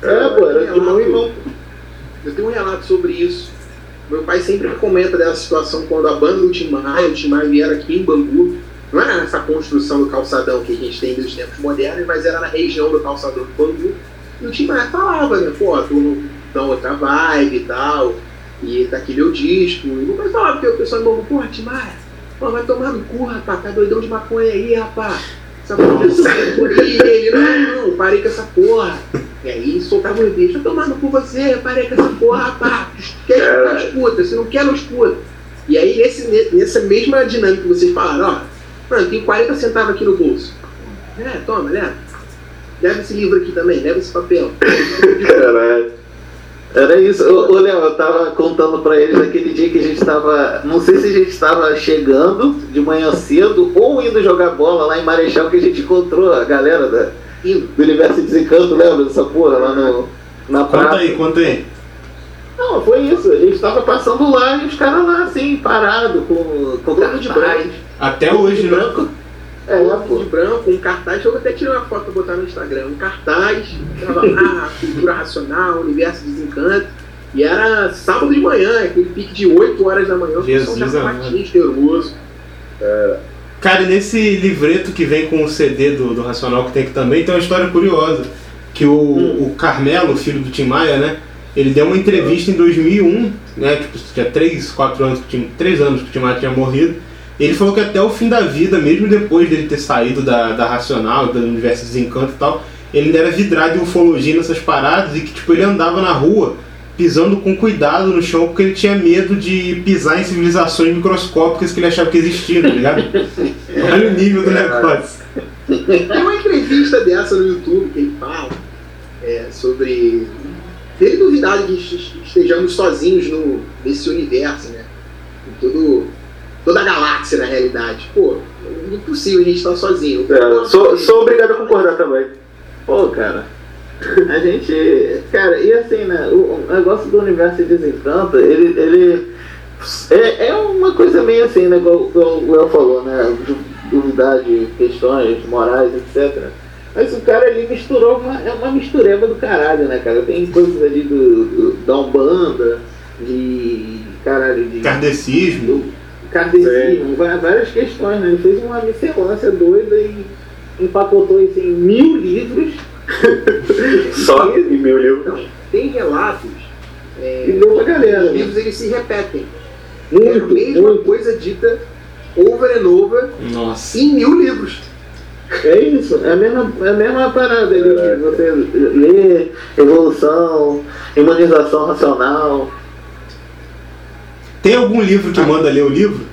É, pô, era de mão em mão. Eu tenho um relato sobre isso. Meu pai sempre comenta dessa situação quando a banda do Tim Maia, o Tim Maia vieram aqui em Bangu. Não era nessa construção do calçadão que a gente tem dos tempos modernos, mas era na região do calçadão do Bangu. E o Tim Maia falava, né? Pô, tu não dá outra vibe e tal. E tá aqui meu disco. E meu pai falava, porque o pessoal em Bangu, porra, Tim Maia, pô, vai tomar no cu, rapaz, tá doidão de maconha aí, rapaz. Essa porra é ele, não, não, parei com essa porra. E aí soltava um bicho, tô tomando por você, parei com essa porra, rapaz. Quer escutar, escuta, se não quer, não escuta. E aí, nesse, nessa mesma dinâmica que vocês falaram, ó, mano, tem 40 centavos aqui no bolso. É, toma, leva. Leva esse livro aqui também, leva esse papel. Caralho. Era isso. Ô, ô Léo, eu tava contando pra eles aquele dia que a gente tava. Não sei se a gente tava chegando de manhã cedo ou indo jogar bola lá em Marechal que a gente encontrou a galera da, do Universo Desencanto, lembra dessa porra lá no, na Conta praça? aí, conta aí. Não, foi isso. A gente tava passando lá e os caras lá assim, parado, com, com Todo de cartaz. branco. Até hoje, de né? É, pô. de branco, um cartaz. Eu até tirei uma foto pra botar no Instagram. Um cartaz, tava lá, cultura racional, universo desencanto. E era sábado de manhã, aquele pique de 8 horas da manhã, o pessoal já quente, cheiroso. Cara, nesse livreto que vem com o CD do, do Racional que tem aqui também, tem uma história curiosa. Que o, o Carmelo, filho do Tim Maia, né? Ele deu uma entrevista em 2001, né? Tipo, tinha 3, 4 anos, que tinha, 3 anos que o Tim Maia tinha morrido. Ele falou que até o fim da vida, mesmo depois dele ter saído da, da Racional, do Universo Desencanto e tal, ele ainda era vidrado em ufologia nessas paradas e que, tipo, ele andava na rua pisando com cuidado no chão porque ele tinha medo de pisar em civilizações microscópicas que ele achava que existiam, tá ligado? Olha o nível do negócio. Tem uma entrevista dessa no YouTube que ele fala é, sobre ele duvidar de que est- estejamos sozinhos no, nesse universo, né? Em todo, toda a galáxia, na realidade. Pô, é impossível a gente estar sozinho. É, sou, sou obrigado a concordar também. Pô, cara. A gente. Cara, e assim, né? O, negócio do universo desencanta, ele. ele é, é uma coisa meio assim, né? Igual, igual o El falou, né? Du- Duvidar de questões morais, etc. Mas o cara ali misturou uma, é uma mistureba do caralho, né, cara? Tem coisas ali do, do, da Umbanda, de. caralho, de. Kardecismo. do va- várias questões, né? Ele fez uma miscelância doida e empacotou isso em mil livros Só em meu livro. Tem relatos. É, E deu pra galera, os né? livros eles se repetem. é a Muito, mesma muito. coisa dita over and over Nossa. em mil livros. É isso, é a mesma, é a mesma parada ali que você lê, evolução, imunização racional. Tem algum livro que manda ler o livro?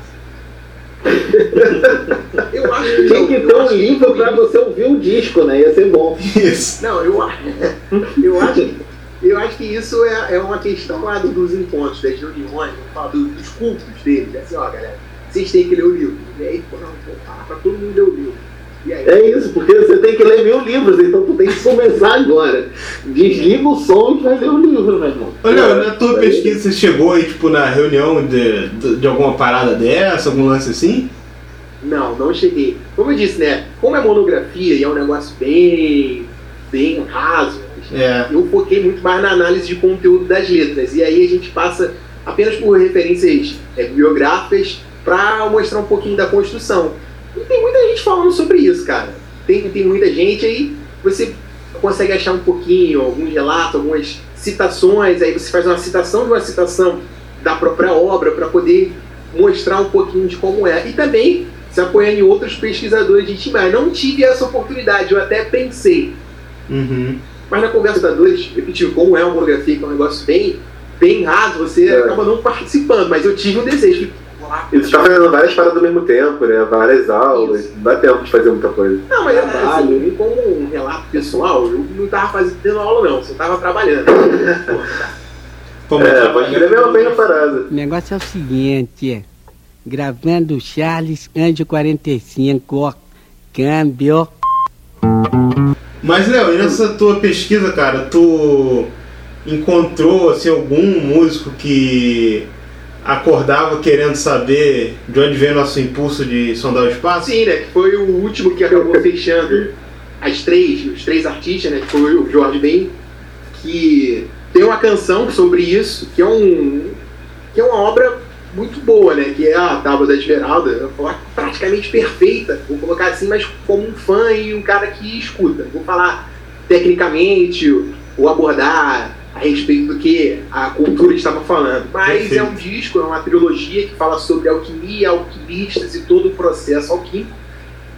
Eu acho que Tinha não, que ter um livro pra você ouvir o disco, né? Ia ser bom. Isso. Não, eu acho. Eu acho, que- eu acho que isso é, é uma questão lá do- dos encontros, das reuniões, dos cultos deles. É assim, ó, galera, vocês têm que ler o livro. E aí, pô, não, falar pra todo mundo ler o livro. É isso, porque você tem que ler mil livros, então tu tem que começar agora. Desliga o som e vai ler o livro, meu irmão. Olha, na tua pesquisa você chegou aí, tipo, na reunião de, de, de alguma parada dessa, algum lance assim? Não, não cheguei. Como eu disse, né? Como é monografia e é um negócio bem, bem raso, É. eu foquei muito mais na análise de conteúdo das letras. E aí a gente passa apenas por referências é, biográficas para mostrar um pouquinho da construção. E tem muita gente falando sobre isso, cara. Tem, tem muita gente aí, você consegue achar um pouquinho, alguns relatos, algumas citações, aí você faz uma citação de uma citação da própria obra para poder mostrar um pouquinho de como é. E também se apoiando em outros pesquisadores de Timar. Não tive essa oportunidade, eu até pensei. Uhum. Mas na conversa da dois, repetiu, como é uma monografia, que é um negócio bem, bem raso, você É. acaba não participando, mas eu tive um desejo. E tu tá fazendo várias paradas ao mesmo tempo, né? Várias aulas. Não dá tempo de fazer muita coisa. Não, mas assim, como um relato pessoal, eu não tava fazendo aula não, só tava trabalhando. Pô, É, pode crer mesmo bem a parada. O negócio é o seguinte, é, gravando Charles Anjo 45, ó, câmbio. Mas, Léo, e nessa tua pesquisa, cara, tu encontrou, assim, algum músico que acordava querendo saber de onde vem nosso impulso de sondar o espaço? Sim, né? Que foi o último que acabou fechando as três, os três artistas, né? Que foi o Jorge Ben, que tem uma canção sobre isso, que é um. que é uma obra muito boa, né? Que é a Tábua da Esmeralda, vou falar praticamente perfeita, vou colocar assim, mas como um fã e um cara que escuta. Vou falar tecnicamente, ou abordar a respeito do que a cultura estava falando. Mas Perfeito. é um disco, é uma trilogia que fala sobre alquimia, alquimistas e todo o processo alquímico.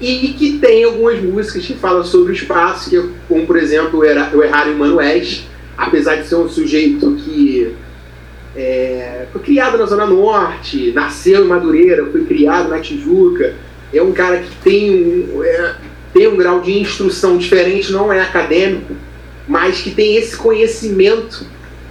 E que tem algumas músicas que falam sobre o espaço, que é, como por exemplo o Errário Manués, apesar de ser um sujeito que é, foi criado na Zona Norte, nasceu em Madureira, foi criado na Tijuca, é um cara que tem um, é, tem um grau de instrução diferente, não é acadêmico, mas que tem esse conhecimento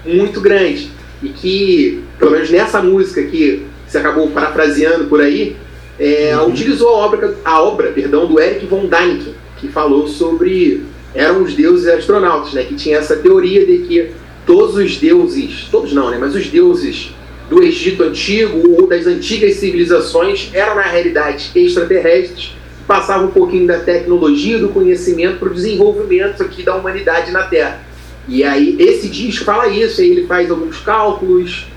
muito grande. E que, pelo menos nessa música que você acabou parafraseando por aí, é, utilizou a obra, a obra perdão, do Eric von Däniken, que falou sobre eram os deuses astronautas, né, que tinha essa teoria de que todos os deuses, todos não, né, mas os deuses do Egito antigo ou das antigas civilizações eram na realidade extraterrestres, passavam um pouquinho da tecnologia, do conhecimento para o desenvolvimento aqui da humanidade na Terra. E aí esse disco fala isso, aí ele faz alguns cálculos.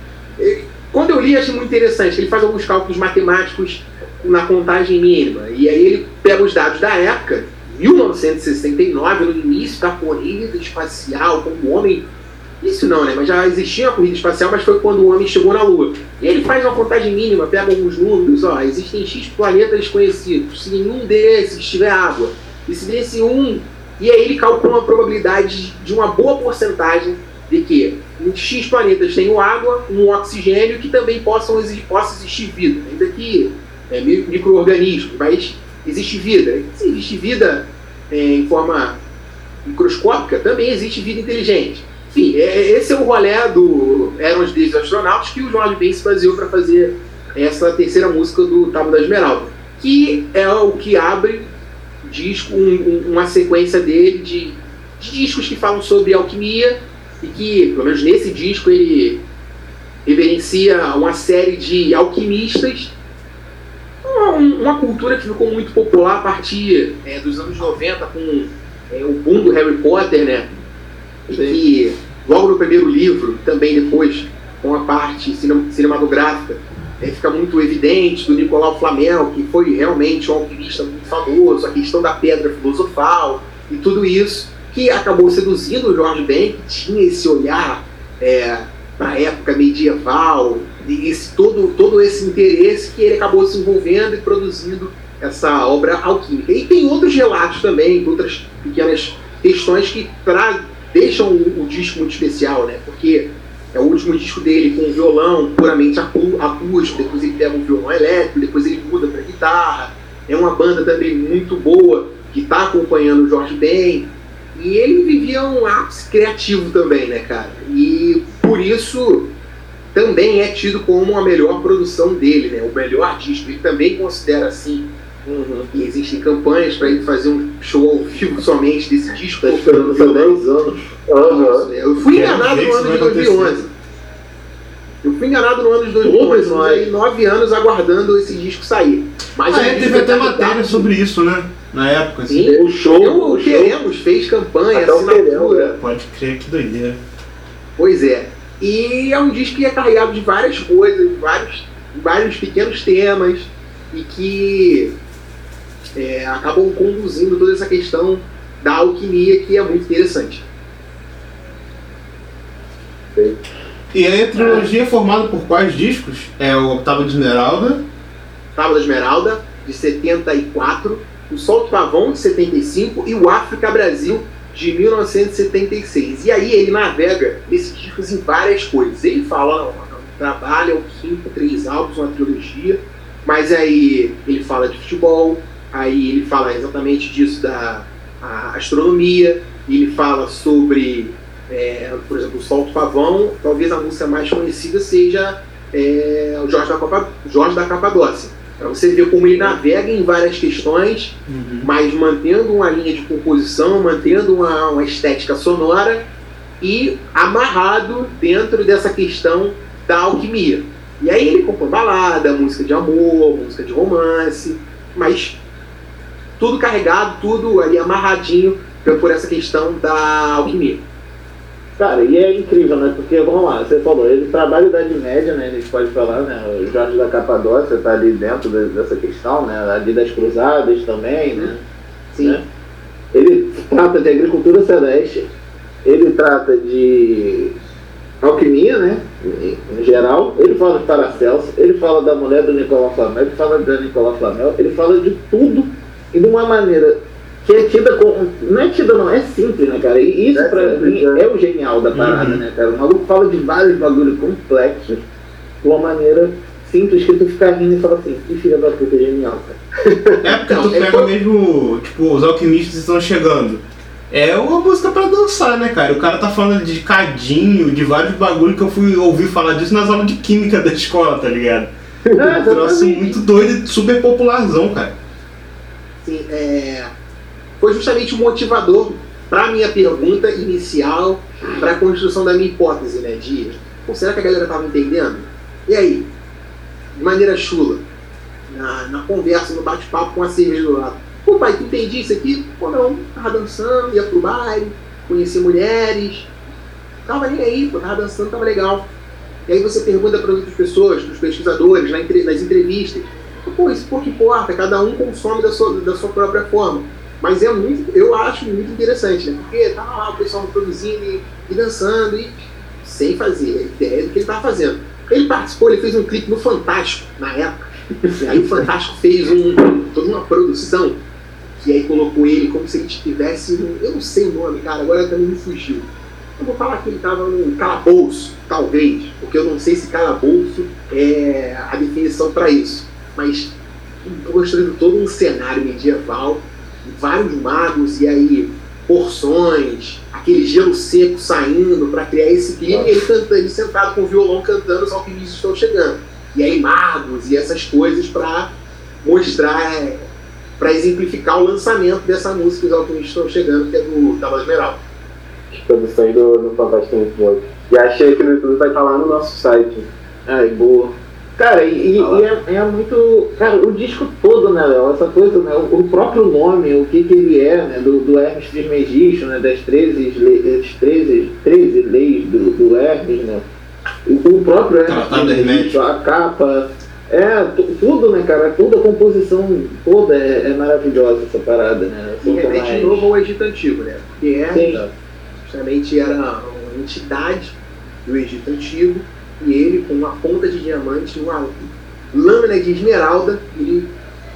Quando eu li, achei muito interessante. Ele faz alguns cálculos matemáticos na contagem mínima. E aí ele pega os dados da época, 1969, no início da corrida espacial, quando o homem. Isso não, né? Mas já existia a corrida espacial, mas foi quando o homem chegou na Lua. E ele faz uma contagem mínima, pega alguns números, ó, existem X planetas conhecidos. Se nenhum desses tiver água, e se desse um. E aí ele calcula uma probabilidade de uma boa porcentagem de que em X planetas tenham água, um oxigênio que também possam exi- possa existir vida. Ainda que é, mi- micro-organismos, mas existe vida. Se existe vida é, em forma microscópica, também existe vida inteligente. Enfim, é- esse é o rolê do Eram os Deuses Astronautas que o Jorge Ben se baseou para fazer essa terceira música do Tábua da Esmeralda, que é o que abre disco, um- um- uma sequência dele de, de discos que falam sobre alquimia e que, pelo menos nesse disco, ele reverencia uma série de alquimistas uma, uma cultura que ficou muito popular a partir é, dos anos 90 com é, o boom do Harry Potter, né? Que logo no primeiro livro, também depois com a parte cine- cinematográfica, é, fica muito evidente do Nicolau Flamel, que foi realmente um alquimista muito famoso, a questão da pedra filosofal e tudo isso. que acabou seduzindo o Jorge Ben, que tinha esse olhar é, para a época medieval, e esse, todo, todo esse interesse que ele acabou se envolvendo e produzindo essa obra alquímica. E tem outros relatos também, outras pequenas questões que tra deixam o, o disco muito especial, né? Porque é o último disco dele com violão puramente acú- acústico, depois ele pega um violão elétrico, depois ele muda para guitarra. É uma banda também muito boa que está acompanhando o Jorge Ben. E ele vivia um ápice criativo também, né, cara? E por isso também é tido como a melhor produção dele, né? O melhor disco. Ele também considera assim. E existem campanhas para ele fazer um show ao vivo somente desse disco. Tá esperando há 10 anos. Isso, é. Eu fui Quero enganado no ano de 2011. Eu fui enganado no ano de 2011. Todos nove anos aguardando esse disco sair. Mas Ah, é, teve até matéria sobre isso, né? Na época, assim. Sim. O show, Eu, o o show. Queremos fez campanha, Até o assinatura. Pode crer, que doideira. Pois é. E é um disco que é carregado de várias coisas, vários, vários pequenos temas, e que é, acabam conduzindo toda essa questão da alquimia, que é muito interessante. E aí a trilogia é formada por quais discos? É o Octava de Esmeralda. Tábua da Esmeralda, de 74, o Sol do Pavão, de 75, e o África Brasil, de 1976. E aí ele navega nesses discos em várias coisas. Ele fala, trabalha o quinto, três álbuns, uma trilogia, mas aí ele fala de futebol, aí ele fala exatamente disso da astronomia, ele fala sobre, é, por exemplo, o Sol do Pavão, talvez a música mais conhecida seja é, o Jorge da, Copa, Jorge da Capadócia. Para você ver como ele navega em várias questões, mas mantendo uma linha de composição, mantendo uma, uma estética sonora e amarrado dentro dessa questão da alquimia. E aí ele compõe balada, música de amor, música de romance, mas tudo carregado, tudo ali amarradinho por essa questão da alquimia. Cara, e é incrível, né? Porque, vamos lá, você falou, ele trabalha Idade Média, né? A gente pode falar, né? O Jorge da Capadócia tá ali dentro de- dessa questão, né? Ali das cruzadas também, né? Sim. Né? Ele trata de agricultura celeste, ele trata de alquimia, né? Em, em geral, ele fala de Paracelso, ele fala da mulher do Nicolau Flamel, ele fala da Nicolau Flamel, ele fala de tudo e de uma maneira que é tida como. Não é tida, não, é simples, né, cara? E isso É pra simples, mim é. é o genial da parada, Uhum. né, cara? O maluco fala de vários bagulhos complexos de uma maneira simples que tu fica rindo e fala assim, que filha da puta genial, cara. É porque tu ele pega mesmo, tipo, os alquimistas estão chegando. É uma música pra dançar, né, cara? O cara tá falando de cadinho, de vários bagulho que eu fui ouvir falar disso nas aulas de química da escola, tá ligado? É, Um troço muito doido e super popularzão, cara. Assim, é, foi justamente o motivador para a minha pergunta inicial, para a construção da minha hipótese, né? De pô, será que a galera estava entendendo? E aí, de maneira chula, na, na conversa, no bate-papo com a cerveja do lado. Pô, pai, tu entendi isso aqui? Pô, não, tava dançando, ia pro baile, conhecer mulheres, tava nem aí, pô, tava dançando, tava legal. E aí você pergunta para outras pessoas, para os pesquisadores, nas entrevistas, pô, isso pouco importa, cada um consome da sua, da sua própria forma. Mas é muito, eu acho muito interessante, né? Porque tava lá o pessoal produzindo e, e dançando e sem fazer ideia do que ele tava fazendo. Ele participou, ele fez um clipe no Fantástico, na época. Aí o Fantástico fez um, toda uma produção que aí colocou ele como se ele estivesse num, eu não sei o nome, cara, agora também me fugiu. Eu vou falar que ele estava num calabouço, talvez, porque eu não sei se calabouço é a definição para isso. Mas construindo todo um cenário medieval, vários magos e aí porções, aquele gelo seco saindo para criar esse clima e ele cantando, ele sentado com o violão cantando os alquimistas estão chegando. E aí magos e essas coisas para mostrar, para exemplificar o lançamento dessa música Os Alquimistas Estão Chegando, que é do Dama Esmeralda. Produções do, do Fantástico muito. E achei que no YouTube vai estar lá no nosso site. Ai, boa. Cara, e, e- e é, é muito. Cara, o disco todo, né, Léo? Essa coisa, né? O, o próprio nome, o que, que ele é, né? Do, do Hermes Trismegisto, né? Das 13, le- das 13, 13 leis do, do Hermes, né? O, o próprio Hermes Trismegisto, a capa, É, tu- tudo, né, cara? Tudo, a composição toda é, é maravilhosa essa parada, né? E remete Tomás. de novo ao Egito Antigo, né? Porque é, Sim. justamente era uma entidade do Egito Antigo e ele, com uma ponta de diamante e uma lâmina de esmeralda, ele,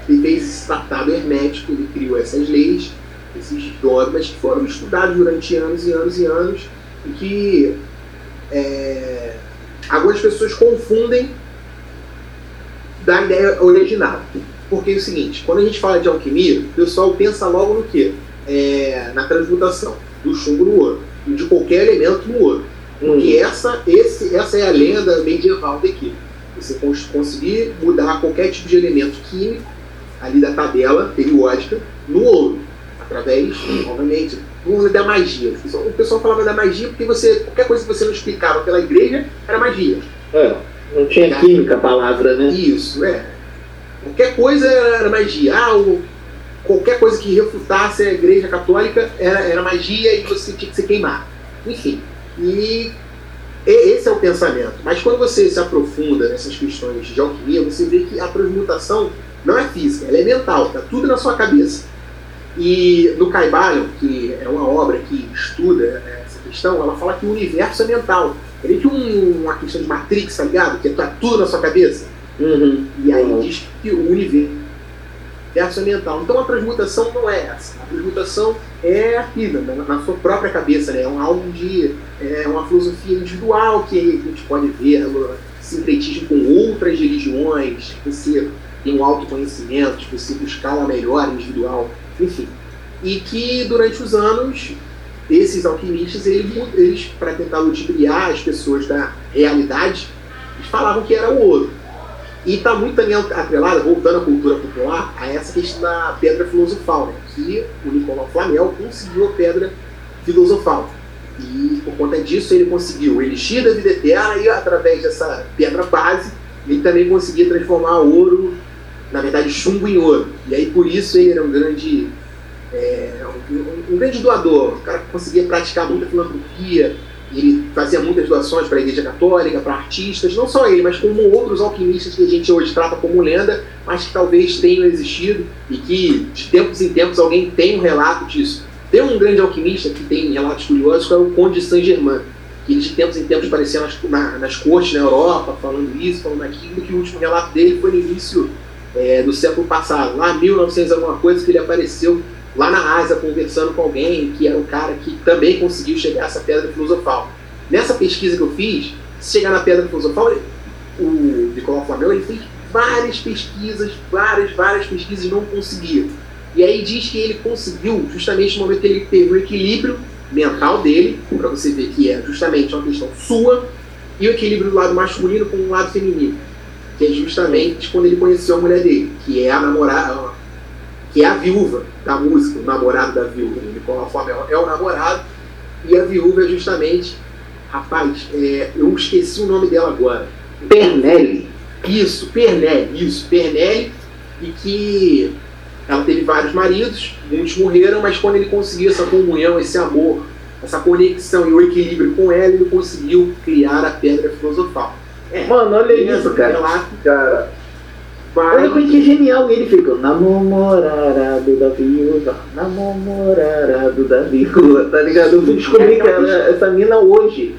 ele fez esse tratado hermético, ele criou essas leis, esses dogmas que foram estudados durante anos e anos e anos e que é, algumas pessoas confundem da ideia original. Porque é o seguinte, quando a gente fala de alquimia, o pessoal pensa logo no quê? É, na transmutação do chumbo no ouro, de qualquer elemento no ouro. Porque essa, esse, essa é a lenda medieval daqui. Você cons- conseguir mudar qualquer tipo de elemento químico ali da tabela periódica no ouro, através, obviamente, da magia. O pessoal- falava da magia porque você, qualquer coisa que você não explicava pela igreja era magia. É, não tinha química a palavra, né? Isso, é. Qualquer coisa era magia. Ah, o- qualquer coisa que refutasse a igreja católica era, era magia e você tinha que se queimar. Enfim. E esse é o pensamento. Mas quando você se aprofunda nessas questões de alquimia, você vê que a transmutação não é física, ela é mental, está tudo na sua cabeça. E no Caibalion, que é uma obra que estuda né, essa questão, ela fala que o universo é mental. É meio que um- uma questão de Matrix, tá ligado? Que tá tudo na sua cabeça. E aí diz que o universo é mental. Então a transmutação não é essa. A transmutação é aqui, na, na sua própria cabeça, né? É um algo de. É uma filosofia individual que a gente pode ver, no sincretismo com outras religiões, você tem um autoconhecimento, você buscar uma melhor individual, enfim. E que durante os anos, esses alquimistas, eles, eles para tentar ludibriar as pessoas da realidade, eles falavam que era o ouro. E está muito também atrelada, voltando à cultura popular, a essa questão da pedra filosofal, né? que o Nicolau Flamel conseguiu a pedra filosofal. E por conta disso ele conseguiu o elixir da vida eterna e através dessa pedra base ele também conseguia transformar ouro, na verdade chumbo em ouro. E aí por isso ele era um grande, é, um, um grande doador, um cara que conseguia praticar muita filantropia, ele fazia muitas doações para a Igreja Católica, para artistas, não só ele, mas como outros alquimistas que a gente hoje trata como lenda, mas que talvez tenham existido e que de tempos em tempos alguém tem um relato disso. Tem um grande alquimista que tem relatos curiosos, que é o Conde de Saint-Germain, que ele de tempos em tempos aparecia nas, na- nas cortes na Europa, falando isso, falando aquilo, que o último relato dele foi no início é, do século passado, lá em 1900 alguma coisa, que ele apareceu lá na Ásia conversando com alguém que era um cara que também conseguiu chegar a essa pedra filosofal. Nessa pesquisa que eu fiz, se chegar na pedra filosofal, o Nicolau Flamel ele fez várias pesquisas, várias, várias pesquisas não conseguia. E aí diz que ele conseguiu justamente no momento que ele teve o equilíbrio mental dele, para você ver que é justamente uma questão sua, e o equilíbrio do lado masculino com o lado feminino, que é justamente quando ele conheceu a mulher dele, que é a namorada, que é a viúva da música, o namorado da viúva. O Nicolau Flamel é o namorado e a viúva é justamente, rapaz, é, eu esqueci o nome dela agora. Pernelli. Isso, Pernelli, isso, Pernelli, e que ela teve vários maridos, muitos morreram, mas quando ele conseguiu essa comunhão, esse amor, essa conexão e o equilíbrio com ela, ele conseguiu criar a pedra filosofal. É, Mano, olha isso, cara. relato, Cara, vai- olha como que é genial. Ele fica namorado da viúva, namorado da viúva, tá ligado? Eu fui descobrir que era essa mina hoje.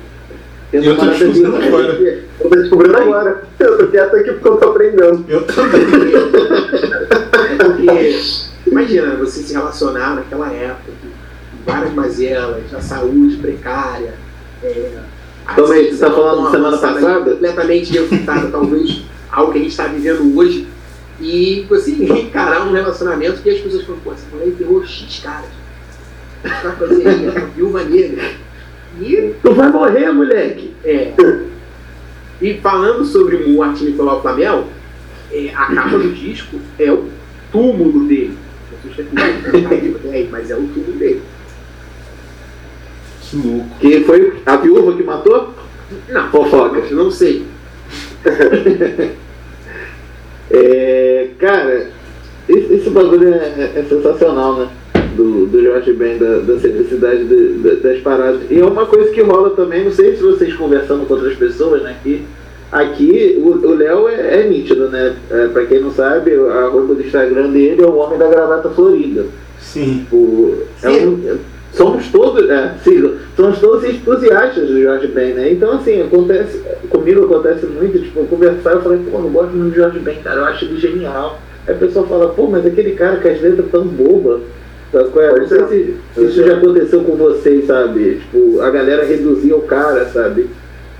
Eu tô descobrindo agora. Eu tô descobrindo agora. Eu tô quieto aqui porque eu tô aprendendo. Eu também. É porque, imagina, você se relacionar naquela época, com várias mazelas, a saúde precária. É, a Também, você tá falando semana passada? Completamente refutada, talvez, algo que a gente está vivendo hoje. E você encarar um relacionamento que as pessoas falam, pô, essa mulher enterrou X caras. O que vai fazer aí? É uma viúva negra. E Tu vai morrer, moleque. é. E falando sobre o Martin Nicolau Flamel, é, a capa do disco é o túmulo dele. Ver, é, mas é o túmulo dele. Que louco. Que foi a viúva que matou? Não, Fofoca. não sei. É, cara, esse, esse bagulho é, é sensacional, né? Do, do Jorge Ben, da, da simplicidade de- da- das paradas. E é uma coisa que rola também, não sei se vocês conversando com outras pessoas, né? Que Aqui, o Léo é, é nítido, né? É, pra quem não sabe, a roupa do Instagram dele é o homem da gravata florida. Sim. O, é um- somos todos, é, sigam, somos todos entusiastas do Jorge Ben, né? Então, assim, acontece, comigo acontece muito, tipo, eu conversar, eu falei, pô, não gosto muito do Jorge Ben, cara, eu acho ele genial. Aí a pessoa fala, pô, mas aquele cara com as letras tão bobas. Sabe qual é? Não sei se, se isso já aconteceu com vocês, sabe? Tipo, a galera reduzia o cara, sabe?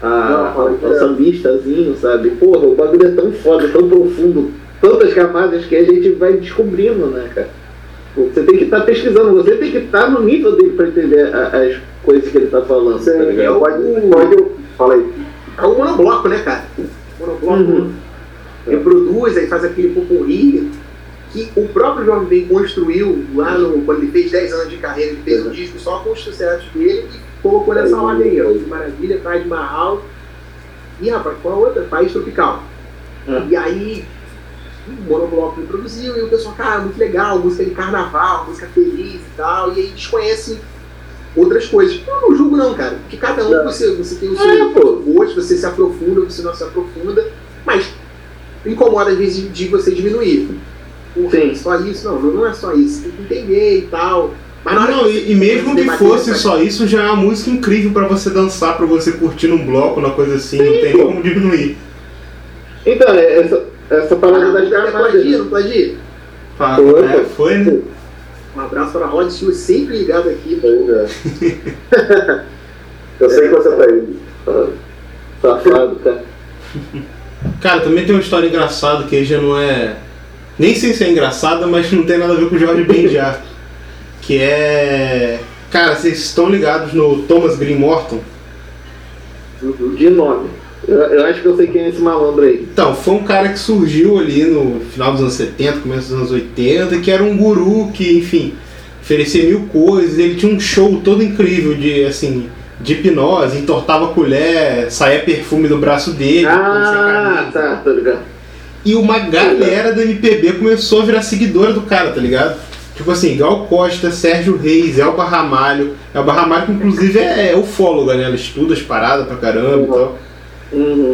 A, Não, ao, ao é. sambistazinho, sabe? Porra, o bagulho é tão foda, tão profundo, tantas camadas que a gente vai descobrindo, né, cara? Você tem que estar pesquisando, você tem que estar no nível dele para entender as coisas que ele está falando. tá é ligado? Pode, pode, fala aí. É um monobloco, né, cara? Monobloco Uhum. reproduz, aí faz aquele popurri que o próprio Jorge Ben construiu lá no, quando ele fez 10 anos de carreira, ele fez um disco só com os sucessos dele e colocou nessa ordem aí, ó. Maravilha, Taj Mahal e, rapaz, qual a outra? País Tropical. E aí, monobloco ele produziu e o pessoal, cara, muito legal, música de carnaval, música feliz e tal, e aí desconhece outras coisas. Eu não julgo não, cara, porque cada um você, você tem o seu gosto, você se aprofunda, você não se aprofunda, mas incomoda às vezes de você diminuir. Porra, só isso, não, não é só isso, tem que entender e tal. Mas Não, que e, e mesmo que fosse só isso, já é uma música incrível pra você dançar, pra você curtir num bloco, uma coisa assim, não tem como diminuir. Então, é, essa, essa parada das Ah, camadas. plagia, não plagia? Fa- Foi, é, foi, né? Um abraço para a Rod Stewart, sempre ligado aqui. Eu sei que você tá aí. Safado, cara. Cara, também tem uma história engraçada que aí já não é. Nem sei se é engraçada, mas não tem nada a ver com o Jorge Ben já. Que é. Cara, vocês estão ligados no Thomas Green Morton? De nome. Eu, eu acho que eu sei quem é esse malandro aí. Então, foi um cara que surgiu ali no final dos anos 70, começo dos anos 80, que era um guru que, enfim, oferecia mil coisas. Ele tinha um show todo incrível de, assim, de hipnose, entortava a colher, saía perfume do braço dele. Ah, tá, tá ligado. E uma galera da MPB começou a virar seguidora do cara, tá ligado? Tipo assim, Gal Costa, Sérgio Reis, Elba Ramalho. Elba Ramalho, que inclusive é, é ufóloga, né? Ela estuda as paradas pra caramba e tal.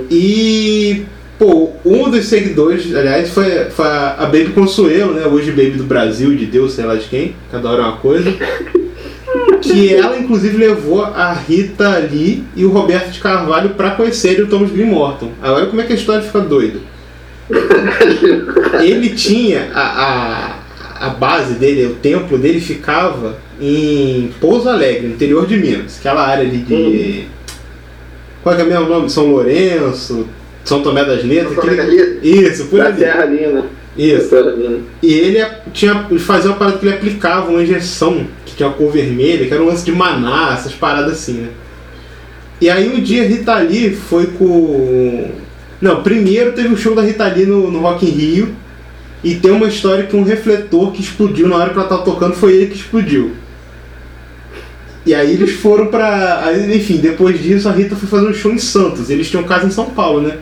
E, pô, um dos seguidores, aliás, foi, foi a Baby Consuelo, né? Hoje Baby do Brasil, de Deus, sei lá de quem, cada hora é uma coisa. Que ela, inclusive, levou a Rita Lee e o Roberto de Carvalho pra conhecerem o Thomas Green Morton. Agora, como é que a história fica doida? Ele tinha a, a, a base dele, o templo dele ficava em Pouso Alegre, no interior de Minas, aquela área ali de. Qual é, que é mesmo o nome? São Lourenço, São Tomé das Letras? Tomé das Letras? Isso, por Da ali. Serra Lina. Isso. E ele é- tinha, fazia uma parada que ele aplicava uma injeção que tinha uma cor vermelha, que era um lance de maná, essas paradas assim, né? E aí um dia Rita Lee foi com. Não, primeiro teve o show da Rita Lee no, no Rock in Rio. E tem uma história que um refletor que explodiu na hora que ela tava tocando foi ele que explodiu. E aí eles foram pra. aí, enfim, depois disso a Rita foi fazer um show em Santos. Eles tinham casa em São Paulo, né?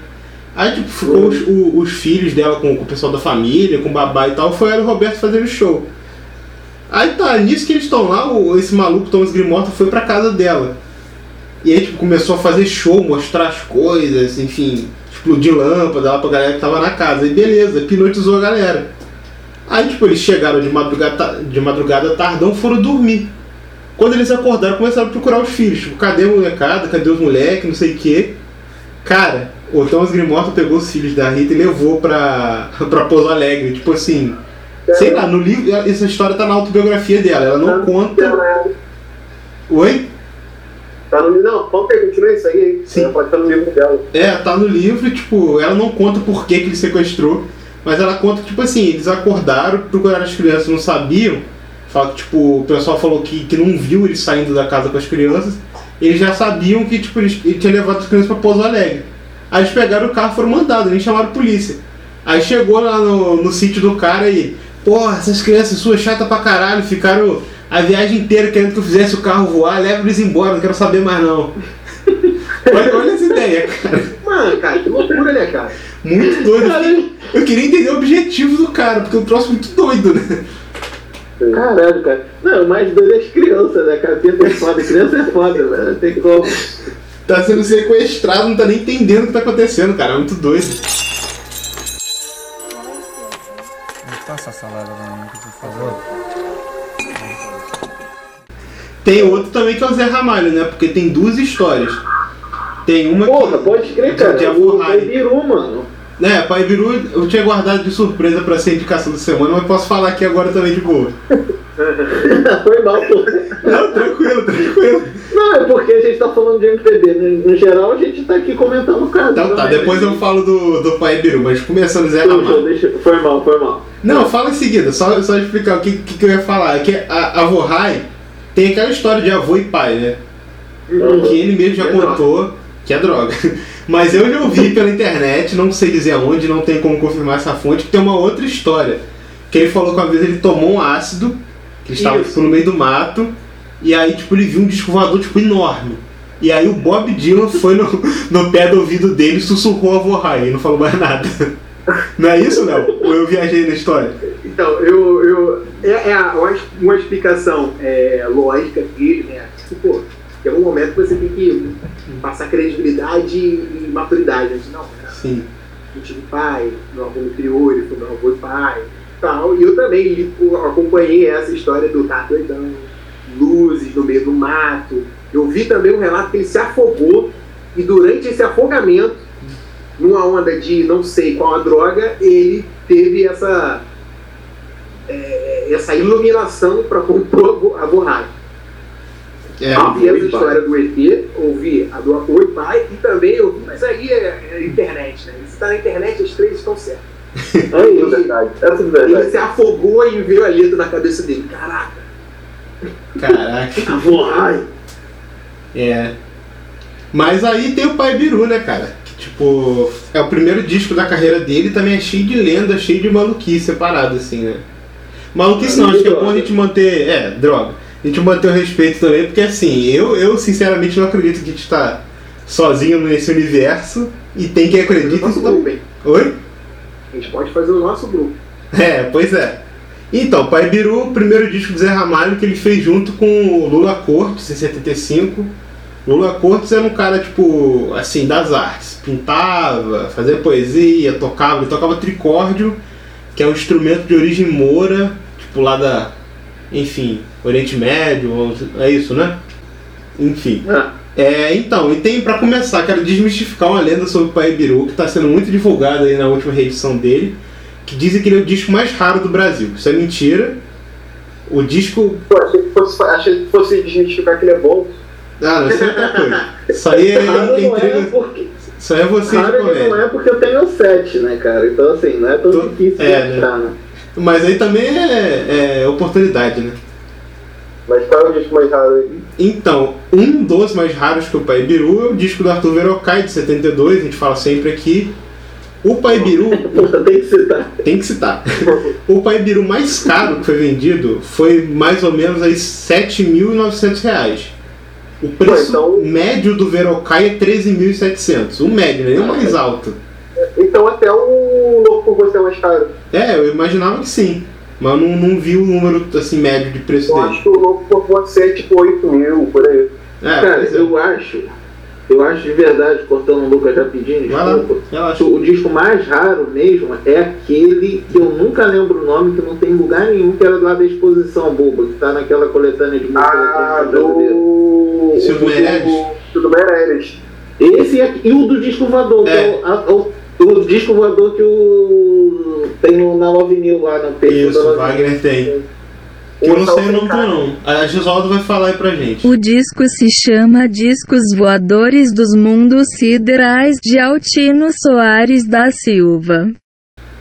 Aí tipo, ficou os, o- os filhos dela com, com o pessoal da família, com o babá e tal, foi ela e o Roberto fazendo o show. Aí tá, nisso que eles estão lá, o- esse maluco Thomas Grimorta foi pra casa dela. E aí tipo, começou a fazer show, mostrar as coisas, enfim, explodir lâmpada lá pra galera que tava na casa. E beleza, hipnotizou a galera. Aí tipo, eles chegaram de madrugada, de madrugada tardão, foram dormir. Quando eles acordaram, começaram a procurar os filhos. Tipo, cadê a molecada? Cadê os moleques? Não sei o quê. Cara, o Thomas Grimorto pegou os filhos da Rita e levou pra, pra Pouso Alegre. Tipo assim, sei lá, no livro, essa história tá na autobiografia dela. Ela não conta. Oi? Tá no Não, conta aí, continua isso aí. Sim. Pode estar no livro dela. É, tá no livro, e, tipo, ela não conta por que, que ele sequestrou, mas ela conta que, tipo assim, eles acordaram, procuraram as crianças, não sabiam. Fala que, tipo, o pessoal falou que, que não viu eles saindo da casa com as crianças. Eles já sabiam que, tipo, eles, ele tinha levado as crianças pra Pouso Alegre. Aí eles pegaram o carro e foram mandados, nem chamaram a polícia. Aí chegou lá no, no sítio do cara e, porra, essas crianças suas chatas pra caralho, ficaram a viagem inteira querendo que eu fizesse o carro voar, leva eles embora, não quero saber mais não. olha, olha essa ideia, cara. Mano, cara, que loucura, né, cara? Muito doido. Eu queria entender o objetivo do cara, porque é um troço muito doido, né? Caralho, cara. Não, o mais doido é as crianças, né, cara? Criança é foda, criança é foda, velho. Tem como. tá sendo sequestrado, não tá nem entendendo o que tá acontecendo, cara. É muito doido. Passa a salada pra mim, por favor. Tem outro também que é o Zé Ramalho, né? Porque tem duas histórias. Tem uma Porra, que. pode crer, cara. De o Avurrai. Biru, mano. É, Pai Biru eu tinha guardado de surpresa pra ser indicação da semana, mas posso falar aqui agora também de boa. Foi mal, pô. Não, tranquilo, tranquilo. Não, é porque a gente tá falando de MPB. né? No geral, a gente tá aqui comentando o caso. Então tá, né? depois eu falo do, do Pai Biru, mas começando Zé Ramalho. deixa- Foi mal, foi mal. Não, fala em seguida, só, só explicar o que, que, que eu ia falar. É que a, a Vorrai tem aquela história de avô e pai, né? Que ele mesmo já É contou que é droga. Mas eu já ouvi pela internet, não sei dizer aonde, não tem como confirmar essa fonte, que tem uma outra história. Que ele falou que uma vez ele tomou um ácido, que ele estava tipo, no meio do mato, e aí tipo, ele viu um disco voador tipo, enorme. E aí o Bob Dylan foi no, no pé do ouvido dele e sussurrou a Vorrai e não falou mais nada. Não é isso, Léo? Ou eu viajei na história? Então, eu. eu é, é a- uma, uma explicação é, lógica dele, né? Tipo, pô, tem um momento que você tem que passar credibilidade e maturidade. Né? Não, cara, Sim. eu tive pai, meu avô me criou, ele foi meu avô e pai. Tal. E eu também acompanhei essa história do tá doidão, luzes no meio do mato. Eu vi também um relato que ele se afogou e durante esse afogamento, numa onda de não sei qual a droga, ele teve essa é, essa iluminação para compor a borracha. É, eu vi essa história do ET, ouvi a do Oi Pai e também ouvi, mas aí é, é internet, né? Se tá na internet, as três estão certas. É isso. verdade. É tudo Ele verdade. se afogou e veio a letra na cabeça dele. Caraca, Caraca. Vorrai. É. Mas aí tem o Pai Biru, né, cara? Que, tipo, é o primeiro disco da carreira dele também é cheio de lenda, cheio de maluquice separado, assim, né? Maluquice não, acho que é bom a gente manter. É, droga. A gente manter o respeito também, porque assim, eu, eu sinceramente não acredito que a gente tá sozinho nesse universo e tem quem acredita. nosso grupo, hein? Oi? A gente pode fazer o nosso grupo. É, pois é. Então, Pai Biru, o primeiro disco do Zé Ramalho que ele fez junto com o Lula Cortes, em 75. Lula Cortes era um cara, tipo, assim, das artes. Pintava, fazia poesia, tocava. Ele tocava tricórdio, que é um instrumento de origem moura, tipo, lá da, enfim, Oriente Médio, é isso, né? Enfim. É, então, e tem pra começar, quero desmistificar uma lenda sobre o Pai Biru, que está sendo muito divulgada aí na última reedição dele, que dizem que ele é o disco mais raro do Brasil. Isso é mentira. O disco. Pô, achei que fosse, achei que fosse desmistificar que ele é bom. Ah, não, isso é outra coisa. Isso aí é, Raro é é porque. Isso aí é você de Raro ele não é porque eu tenho sete, né, cara? Então assim, não é tão Tô- difícil de é, né? achar, né? Mas aí também é, é oportunidade, né? Mas qual é o disco mais raro aí? Então, um dos mais raros que o Pai Biru é o disco do Arthur Verocai, de 72, a gente fala sempre aqui. O Pai Biru. tem que citar. Tem que citar. O Pai Biru mais caro que foi vendido foi mais ou menos aí 7.900 reais. O preço então- médio do Verocai é 13.700. O médio, nem o mais alto. Então até o novo por você é mais caro. É, eu imaginava que sim. Mas eu não, não vi o número assim médio de preço Eu dele. acho que o novo por você é tipo 8 mil, por aí. É, Cara, é. eu acho, eu acho de verdade, cortando o Lucas rapidinho, Vai lá, desculpa. O disco mais raro mesmo é aquele que eu nunca lembro o nome, que não tem lugar nenhum, que era lá da exposição boba, que tá naquela coletânea de música Ah, do. Silvio Meirelles? Do, do Meirelles. Esse é, e o do disco voador, que É. é o, a- o, o disco voador que o tem no, na Love New lá no perfil da Isso, o Love Wagner tem. Que eu não sei o nome do não. A Gisoldo vai falar aí pra gente. O disco se chama Discos Voadores dos Mundos Siderais de Altino Soares da Silva.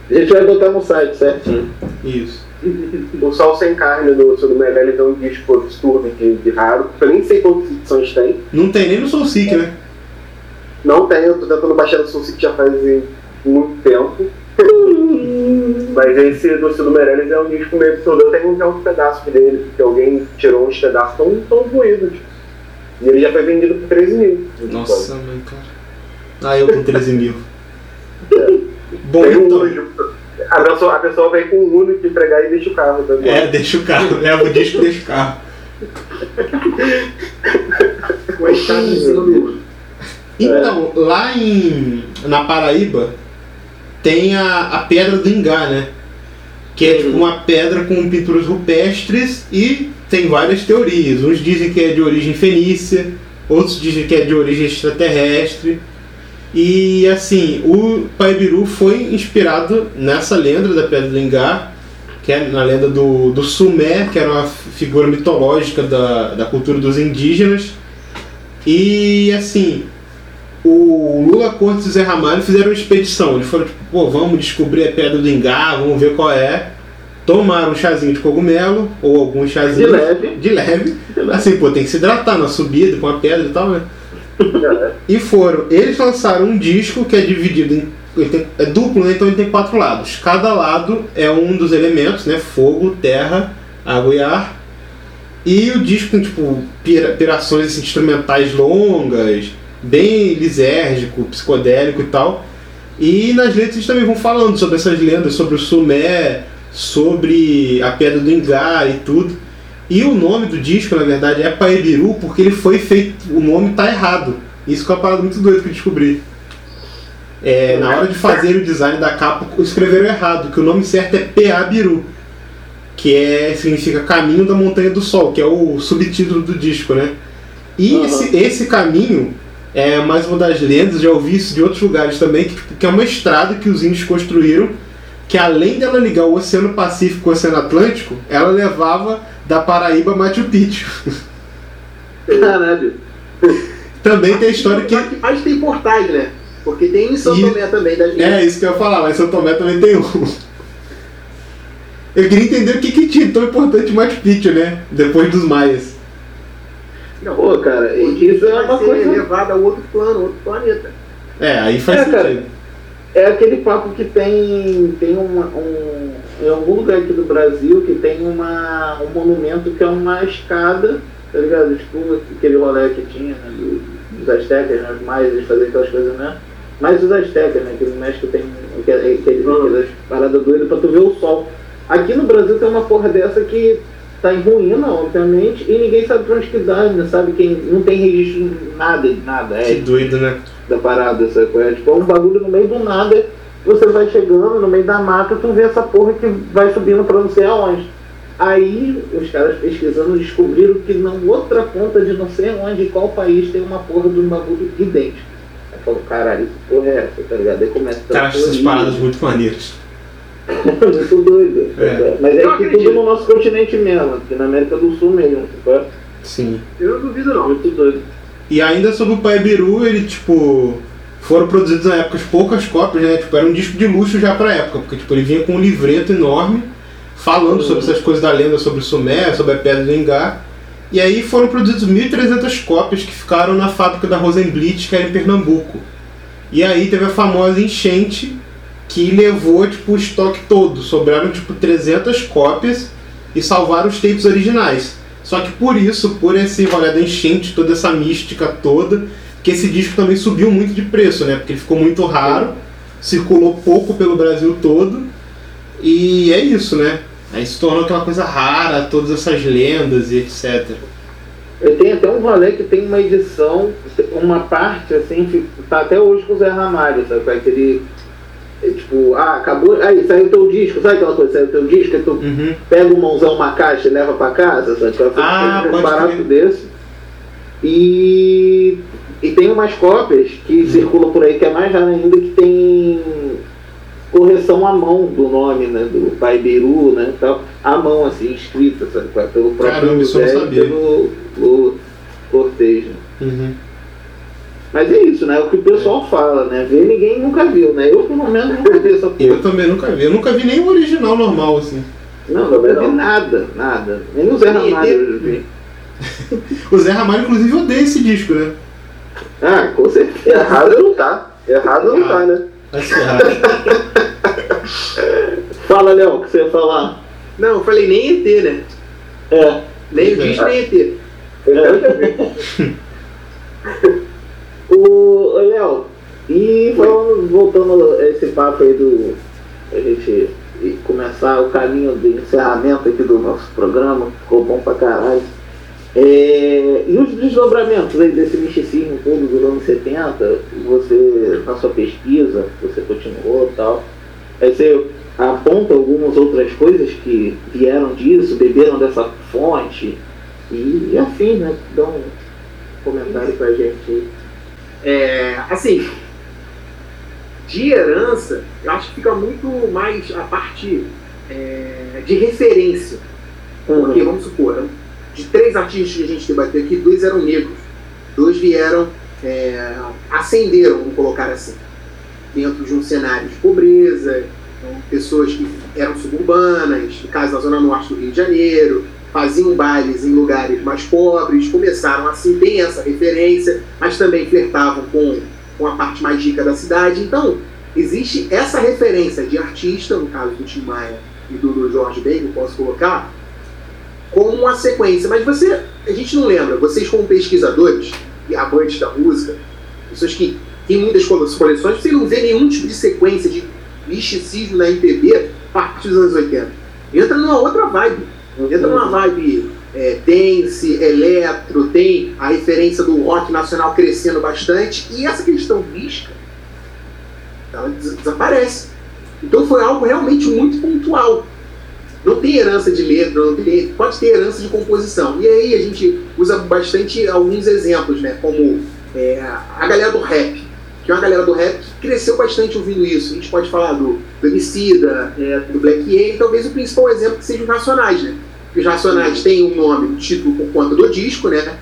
A gente vai botar no site certinho. Isso. O Sol Sem Carne do do Meirelles é um disco absurdo de, de raro. Eu nem sei quantas edições tem. Não tem nem no Soul Seek, né? Não tem, eu tô tentando baixar no Sulcic já faz muito tempo. Mas esse do Cido Meirelles é um disco meio absurdo. Eu tenho já uns pedaços dele, porque alguém tirou uns pedaços tão, tão ruídos. E ele já foi vendido por 13 mil. Nossa, mãe, cara. Ah, eu com 13 mil. Bom, Tem um então. Uno. A pessoa, a pessoa vem com um Uno de entregar e deixa o carro também. É, deixa o carro. Leva o disco e deixa o carro. Com a chave Então, lá em, na Paraíba tem a, a Pedra do Ingá, né? Que é tipo uma pedra com pinturas rupestres e tem várias teorias. Uns dizem que é de origem fenícia, outros dizem que é de origem extraterrestre. E assim, o Paibiru foi inspirado nessa lenda da Pedra do Ingá, que é na lenda do, do Sumé, que era uma figura mitológica da, da cultura dos indígenas. E assim, o Lula Cortes e Zé Ramalho fizeram uma expedição. Eles foram tipo, pô, vamos descobrir a pedra do Ingá, vamos ver qual é. Tomaram um chazinho de cogumelo, ou algum chazinho. De leve. De leve. Assim, pô, tem que se hidratar na subida com a pedra e tal, né? E foram. Eles lançaram um disco que é dividido em. tem- é duplo, né? Então ele tem quatro lados. Cada lado é um dos elementos, né? Fogo, terra, água e ar. E o disco tem, tipo, pira- pirações assim, instrumentais longas, bem lisérgico, psicodélico e tal. E nas letras eles também vão falando sobre essas lendas, sobre o Sumé, sobre a Pedra do Ingá e tudo. E o nome do disco, na verdade, é Paebiru, porque ele foi feito. O nome tá errado. Isso que é uma parada muito doida que eu descobri. É, na hora de fazer o design da capa, escreveram errado, que o nome certo é Peabiru, que é, significa Caminho da Montanha do Sol, que é o subtítulo do disco, né? E esse, esse caminho é mais uma das lendas, já ouvi isso de outros lugares também, que, que é uma estrada que os índios construíram, que além dela ligar o Oceano Pacífico com o Oceano Atlântico, ela levava da Paraíba a Machu Picchu. Caralho. Também tem a história que. Mas tem portais, né? Porque tem em São E- Tomé também, das É isso que eu ia falar, mas São Tomé também tem um. Eu queria entender o que, que tinha tão importante Machu Picchu, né? Depois dos maias. Não, Pô, cara, isso é uma coisa. levado a outro plano, outro planeta. É, aí faz É, sentido. cara. É aquele papo que tem, tem uma, um. Em algum lugar aqui do Brasil que tem uma, um monumento que é uma escada, tá ligado? Tipo aquele rolê que tinha, né? do- dos astecas, né? Os maias, eles faziam aquelas coisas, né? Mas os astecas, né? Que no México tem aquelas paradas doidas pra tu ver o sol. Aqui no Brasil tem uma porra dessa que tá em ruína, obviamente, e ninguém sabe pra onde que dá, não sabe quem. Não tem registro nada, de nada. É Que doido, né? da parada, sacou? É tipo é um bagulho no meio do nada, você vai chegando no meio da mata, tu vê essa porra que vai subindo pra não sei aonde. Aí os caras pesquisando descobriram que na outra ponta de não sei onde, em qual país, tem uma porra de um bagulho idêntico. Aí falou, caralho, que porra é essa, tá ligado? Aí começa a Cara, essas paradas muito maneiras. Muito doido. É. Mas é que acredito. tudo no nosso continente mesmo, aqui na América do Sul mesmo, sacou? Sim. Eu não duvido não. Muito doido. E ainda sobre o Pai Biru, ele tipo. Foram produzidos na época poucas cópias, né? Tipo, era um disco de luxo já pra época, porque tipo, ele vinha com um livreto enorme falando sobre essas coisas da lenda sobre o Sumé, sobre a Pedra do Engá. E aí foram produzidos 1.300 cópias que ficaram na fábrica da Rosenblit, que era em Pernambuco. E aí teve a famosa enchente que levou tipo, o estoque todo. Sobraram tipo 300 cópias e salvaram os tapes originais. Só que por isso, por esse rolê da enchente, toda essa mística toda, que esse disco também subiu muito de preço, né? Porque ele ficou muito raro, circulou pouco pelo Brasil todo. E é isso, né? Aí se tornou aquela coisa rara, todas essas lendas e etc. Eu tenho até um rolê que tem uma edição, uma parte assim, que tá até hoje com o Zé Ramalho, sabe? Aquele. É, Tipo, ah, acabou. Aí saiu teu disco, sabe aquela coisa? Saiu teu disco, tu Uhum. pega um mãozão, uma caixa e leva pra casa, sabe? Então, Ah, um barato desse. E. E tem umas cópias que Uhum. circulam por aí, que é mais raro ainda, que tem correção à mão do nome, né? Do Pai Beru, né? Tal, à mão, assim, escrita, sabe? Pelo próprio Caramba, e sabia. pelo, pelo Cortez. né? Uhum. Mas é isso, né? É o que o pessoal fala, né? Ver ninguém nunca viu, né? Eu pelo menos nunca vi essa porra. Eu também nunca vi. Eu nunca vi nem o original normal, assim. Não, nunca vi nada, nada. Nem o Zé Ramalho eu vi. O Zé Ramalho, inclusive, odeia esse disco, né? Ah, com certeza. Errado não tá. Errado não tá, né? Vai se ferrar. Fala, Léo, o que você ia falar? Não, eu falei nem ET, né? É. Nem o Pois é. disco, nem ET. O Léo, e voltando a esse papo aí do. A gente começar o caminho de encerramento aqui do nosso programa, ficou bom pra caralho. É, e os desdobramentos aí desse misticismo todo dos anos 70, você, na sua pesquisa, você continuou e tal, aí você aponta algumas outras coisas que vieram disso, beberam dessa fonte e, e afim, né? Dá um comentário pra gente aí. É, assim, de herança, eu acho que fica muito mais a parte é, de referência. Porque, vamos supor, de três artistas que a gente debateu aqui, dois eram negros. Dois vieram, é, vamos colocar assim, dentro de um cenário de pobreza, então, pessoas que eram suburbanas, no caso da Zona Norte do Rio de Janeiro, faziam bailes em lugares mais pobres, começaram assim, tem essa referência, mas também flertavam com, com a parte mais rica da cidade. Então, existe essa referência de artista, no caso do Tim Maia e do, Jorge Ben, que eu posso colocar, como uma sequência. Mas você, a gente não lembra, vocês como pesquisadores e amantes da música, pessoas que têm muitas coleções, você não vê nenhum tipo de sequência de misticismo na MPB a partir dos anos 80. Entra numa outra vibe. Entra numa vibe é, dance, eletro, tem a referência do rock nacional crescendo bastante, e essa questão mística ela des desaparece. Então foi algo realmente muito pontual. Não tem herança de letra, não tem, pode ter herança de composição. E aí a gente usa bastante alguns exemplos, né? Como é, a galera do rap, que é uma galera do rap que cresceu bastante ouvindo isso. A gente pode falar do, do Emicida, é, do Black A, e talvez o principal exemplo que seja os Racionais, né? Os Racionais têm um nome, um título por conta do disco, né?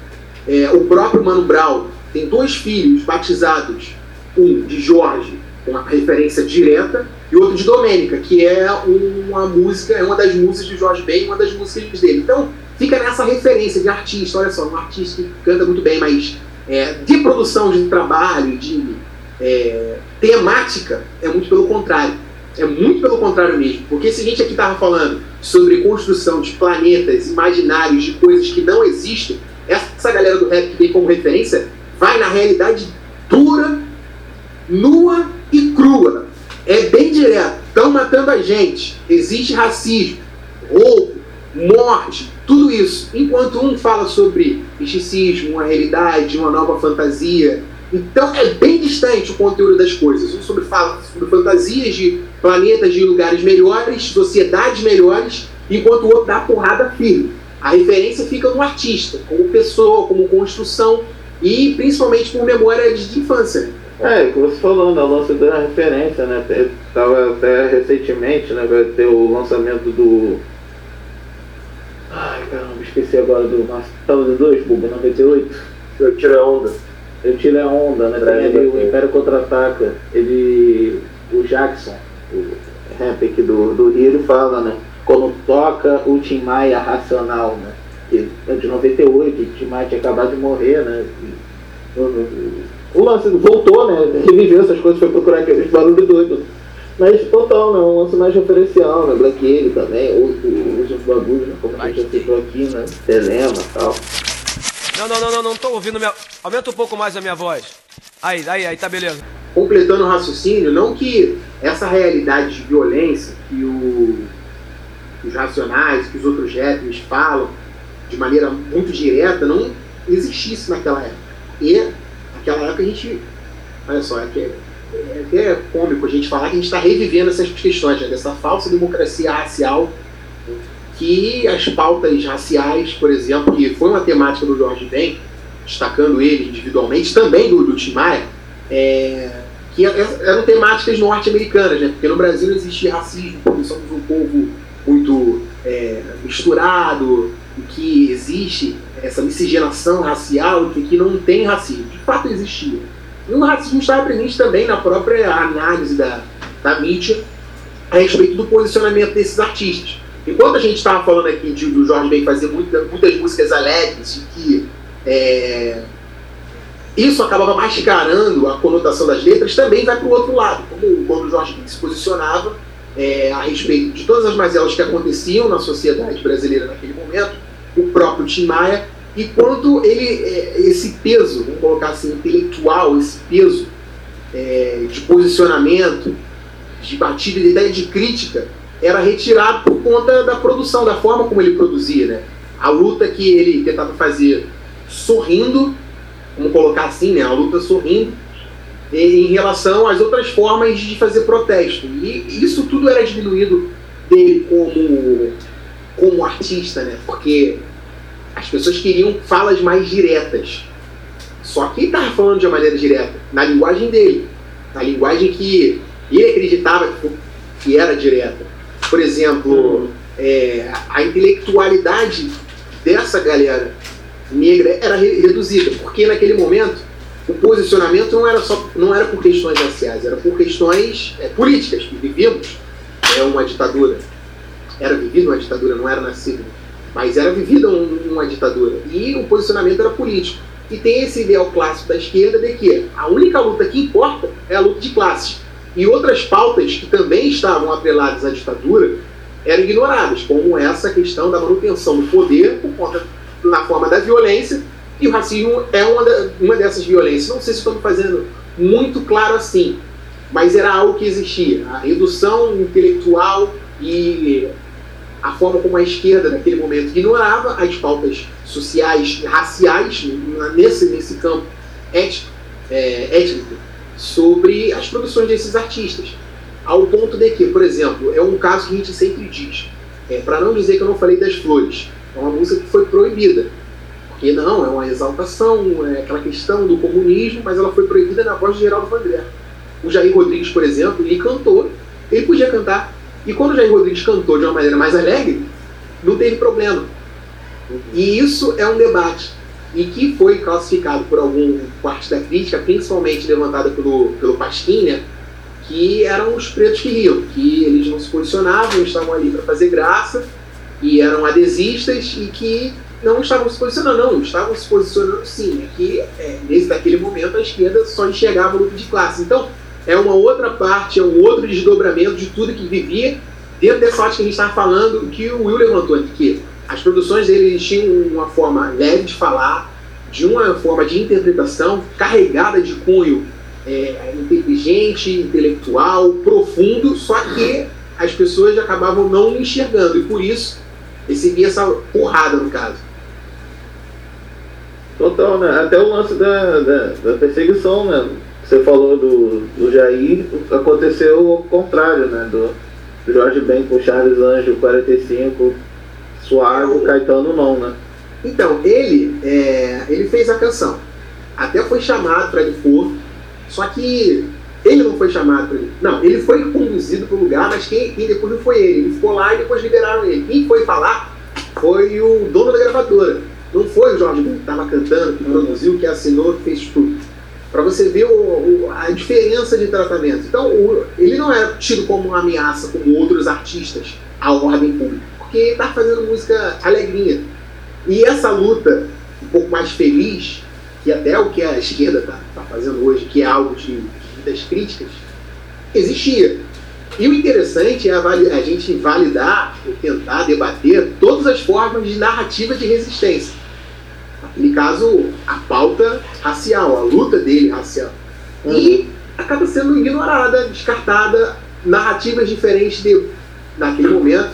É, o próprio Mano Brown tem dois filhos batizados, um de Jorge, uma referência direta, e outro de Domênica, que é uma música, é uma das músicas de Jorge Ben, uma das músicas dele. Então, fica nessa referência de artista, olha só, um artista que canta muito bem, mas é, de produção de trabalho, de é, temática, é muito pelo contrário. É muito pelo contrário mesmo. Porque se a gente aqui estava falando sobre construção de planetas imaginários, de coisas que não existem, essa galera do rap que tem como referência vai na realidade dura, nua e crua. É bem direto. Estão matando a gente. Existe racismo, roubo, morte, tudo isso. Enquanto um fala sobre misticismo, uma realidade, uma nova fantasia. Então é bem distante o conteúdo das coisas. Um sobre, fala sobre fantasias de planetas, de lugares melhores, sociedades melhores, enquanto o outro dá porrada firme. A referência fica no artista, como pessoa, como construção e principalmente por memória de infância. É, que você falou, né? O lance da referência, né? Tava até recentemente, né? Vai ter o lançamento do. Ai caramba, esqueci agora do. Do 2, Buba, 98. Eu tirei a onda. Eu tirei a onda, né? Tem ali o Império Contra-Ataca. Ele. O Jackson, o rap aqui do, do Rio, ele fala, né? Quando toca o Tim Maia racional, né? Que é de 98, o Tim Maia tinha acabado de morrer, né? o lance voltou, né? Reviveu essas coisas, foi procurar aqueles barulhos doidos. Mas total, né? Um lance mais referencial, né? Black Alien também, os outros bagulhos, né? Como a gente já citou aqui, né? Telema e tal. Não, não, não, não, não tô ouvindo minha. Aumenta um pouco mais a minha voz. Aí, aí, aí, tá beleza. Completando o raciocínio, não que essa realidade de violência que o, os racionais, que os outros rappers falam de maneira muito direta, não existisse naquela época. E naquela época a gente. Olha só, é, é, é até cômico a gente falar que a gente está revivendo essas questões, né, dessa falsa democracia racial, que as pautas raciais, por exemplo, que foi uma temática do Jorge Ben, destacando ele individualmente, também do, do Tim Maia, é, que eram temáticas norte-americanas, né? porque no Brasil existe racismo, porque somos um povo muito é, misturado, e que existe essa miscigenação racial, que aqui não tem racismo. De fato existia. E o racismo estava presente também na própria análise da, da mídia a respeito do posicionamento desses artistas. Enquanto a gente estava falando aqui de, do Jorge Ben fazer muita, muitas músicas alegres, e que é, isso acabava mascarando a conotação das letras, também vai para o outro lado. Como quando o Jorge Ben se posicionava é, a respeito de todas as mazelas que aconteciam na sociedade brasileira naquele momento, o próprio Tim Maia, e quanto ele, é, esse peso, vamos colocar assim, intelectual, esse peso é, de posicionamento, de batida, de ideia de crítica, era retirado por conta da produção, da forma como ele produzia, né? a luta que ele tentava fazer sorrindo, vamos colocar assim, né? A luta sorrindo, em relação às outras formas de fazer protesto. E isso tudo era diminuído dele como, como artista, né? Porque as pessoas queriam falas mais diretas. Só que ele estava falando de uma maneira direta, na linguagem dele, na linguagem que ele acreditava que, era direta. Por exemplo, é, a intelectualidade dessa galera negra era re reduzida, porque naquele momento o posicionamento não era só não era por questões raciais, era por questões é, políticas que vivíamos é uma ditadura, era vivida uma ditadura, não era nascida, mas era vivida um, uma ditadura e o posicionamento era político. E tem esse ideal clássico da esquerda de que a única luta que importa é a luta de classes. E outras pautas que também estavam atreladas à ditadura eram ignoradas, como essa questão da manutenção do poder por conta na forma da violência, e o racismo é uma, da, uma dessas violências. Não sei se estou fazendo muito claro assim, mas era algo que existia. A redução intelectual e a forma como a esquerda naquele momento ignorava as pautas sociais, raciais, nesse, nesse campo étnico, é, étnico, sobre as produções desses artistas. Ao ponto de que, por exemplo, é um caso que a gente sempre diz, é, para não dizer que eu não falei das flores, é uma música que foi proibida. Porque não, é uma exaltação, é aquela questão do comunismo, mas ela foi proibida na voz de Geraldo Vandré. O Jair Rodrigues, por exemplo, ele cantou, ele podia cantar. E quando o Jair Rodrigues cantou de uma maneira mais alegre, não teve problema. E isso é um debate. E que foi classificado por algum parte da crítica, principalmente levantada pelo, pelo Pasquim, né, que eram os pretos que riam, que eles não se posicionavam, estavam ali para fazer graça, e eram adesistas e que não estavam se posicionando, não, estavam se posicionando sim, é que é, nesse daquele momento a esquerda só enxergava o grupo de classe. Então, é uma outra parte, é um outro desdobramento de tudo que vivia dentro dessa ótica que a gente estava falando, que o Will levantou que as produções dele tinham uma forma leve de falar, de uma forma de interpretação carregada de cunho é, inteligente, intelectual, profundo, só que as pessoas acabavam não enxergando e por isso recebia essa porrada no caso. Total, né? Até o lance da, da, da perseguição, né? Você falou do, do Jair, aconteceu o contrário, né? Do, Jorge Ben com Charles Anjo, 45, Suave, Caetano não, né? Então, ele, é, ele fez a canção. Até foi chamado para ele for, só que ele não foi chamado para ele. Não, ele foi conduzido para o lugar, mas quem, quem, depois não foi ele. Ele ficou lá e depois liberaram ele. Quem foi falar foi o dono da gravadora. Não foi o Jorge que estava cantando, que produziu, que assinou, que fez tudo. Para você ver o, o, a diferença de tratamento. Então, o, ele não é tido como uma ameaça, como outros artistas, à ordem pública. Porque está fazendo música alegrinha. E essa luta, um pouco mais feliz, que até o que a esquerda está tá fazendo hoje, que é algo de, das críticas, existia. E o interessante é a, gente validar, tentar debater todas as formas de narrativa de resistência. Naquele caso, a pauta racial, a luta dele racial. Uhum. E acaba sendo ignorada, descartada, narrativas diferentes de, naquele momento,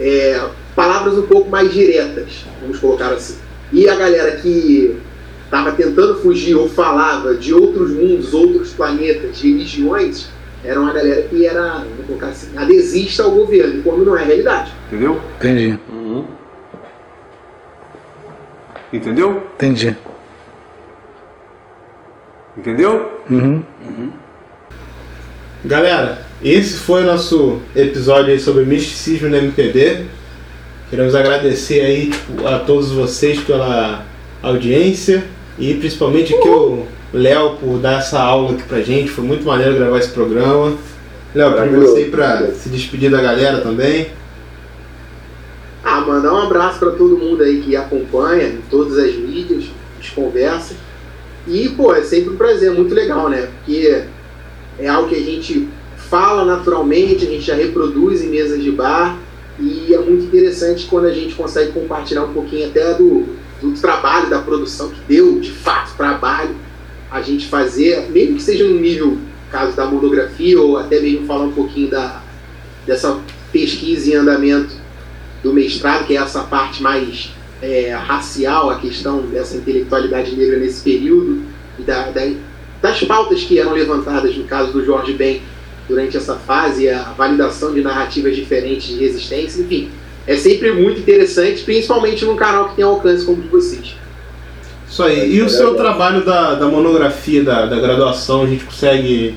é, palavras um pouco mais diretas, vamos colocar assim. E a galera que estava tentando fugir ou falava de outros mundos, outros planetas, de religiões, era uma galera que era, vou colocar assim, adesista ao governo, quando não é a realidade. Entendeu? Entendi. Uhum. Entendeu? Entendi. Entendeu? Uhum. Uhum. Galera, esse foi o nosso episódio aí sobre misticismo no MPB. Queremos agradecer aí a todos vocês pela audiência. E principalmente aqui o Léo por dar essa aula aqui pra gente. Foi muito maneiro gravar esse programa. Léo, pra você ir pra se despedir da galera também. Ah, mandar um abraço para todo mundo aí que acompanha em todas as mídias, conversa. E, pô, é sempre um prazer, muito legal, né? Porque é algo que a gente fala naturalmente, a gente já reproduz em mesas de bar. E é muito interessante quando a gente consegue compartilhar um pouquinho até do, do trabalho, da produção que deu, de fato, trabalho, a gente fazer, mesmo que seja no nível, caso da monografia, ou até mesmo falar um pouquinho da, dessa pesquisa em andamento do mestrado, que é essa parte mais é, racial, a questão dessa intelectualidade negra nesse período e da, da, das pautas que eram levantadas no caso do Jorge Ben durante essa fase, a validação de narrativas diferentes de resistência, enfim, é sempre muito interessante, principalmente num canal que tem alcance como o de vocês. Isso aí. E o seu trabalho da, da monografia da, da graduação, a gente consegue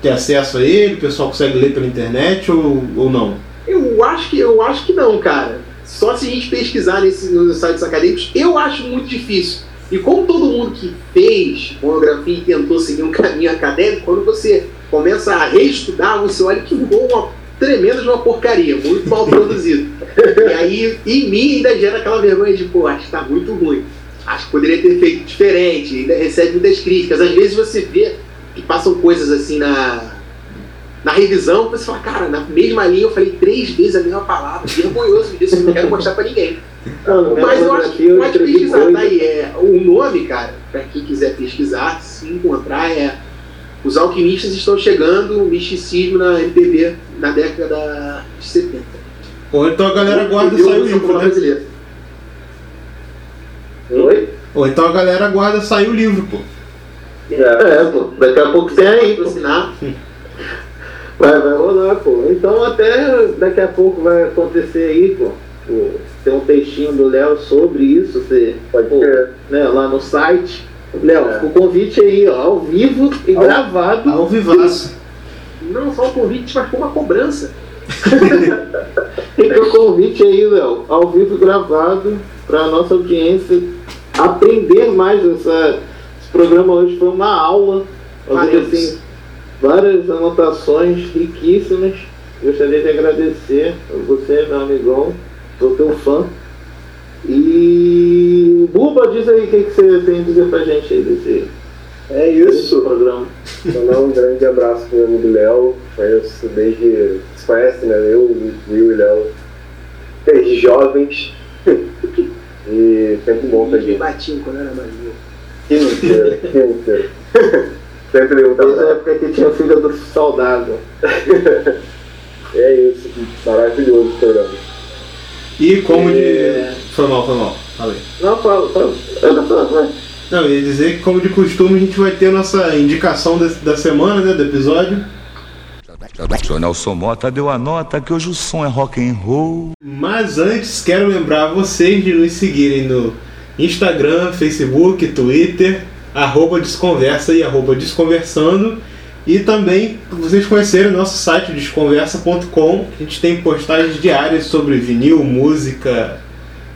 ter acesso a ele? O pessoal consegue ler pela internet ou, ou não? Eu acho que eu acho que não, cara. Só se a gente pesquisar nesse, nos sites acadêmicos, eu acho muito difícil. E como todo mundo que fez monografia e tentou seguir um caminho acadêmico, quando você começa a reestudar, você olha que ficou uma tremenda de uma porcaria, muito mal produzido. e aí, em mim, ainda gera aquela vergonha de, pô, acho que tá muito ruim. Acho que poderia ter feito diferente, ainda recebe muitas críticas. Às vezes você vê que passam coisas assim na, na revisão, você fala, cara, na mesma linha eu falei três vezes a mesma palavra, vergonhoso disso, eu não quero mostrar pra ninguém. Não, Mas eu acho que pode pesquisar, tá aí. É, o nome, cara, pra quem quiser pesquisar, se encontrar, é Os Alquimistas Estão Chegando, o Misticismo na MPB na década de 70. Ou então a galera guarda e sai o livro, né? brasileiro. Oi? Ou então a galera guarda e sai o livro, pô. É, pô, daqui a pouco tem aí, pô. Patrocinar. Vai, vai rolar, pô. Então até daqui a pouco vai acontecer aí, pô. Pô, Tem um textinho do Léo sobre isso, você pode né, lá no site. Léo, É. o convite aí, ó, ao vivo e gravado. Ao vivaço. Não só o convite, mas como a cobrança. Fica o convite aí, Léo, ao vivo e gravado, para nossa audiência aprender mais essa. Esse programa hoje foi uma aula. Faremos. assim, várias anotações riquíssimas. Gostaria de agradecer a você, meu amigão. Sou teu fã. E Buba, diz aí o que, que você tem a dizer pra gente aí desse, É isso. programa. Mandar um grande abraço pro meu amigo Léo. Conheço desde. Vocês conhecem, né? Eu, Will e Léo. Desde jovens. e sempre bom pra gente. batinho quando era mais novo. Quinta, quinta. Sempre um Desde a época que tinha filha do soldado. É isso. Maravilhoso o programa. E como É. de. Foi mal, foi mal. Falei. Não, fala, fala. Fala, fala, fala. Não, eu ia dizer que, como de costume, a gente vai ter a nossa indicação da, da semana, né? Do episódio. O Nelson Mota deu a nota que hoje o som é rock and roll. Mas antes, quero lembrar vocês de nos seguirem no Instagram, Facebook, Twitter, arroba Desconversa e arroba Desconversando. E também vocês conhecerem o nosso site desconversa.com. A gente tem postagens diárias sobre vinil, música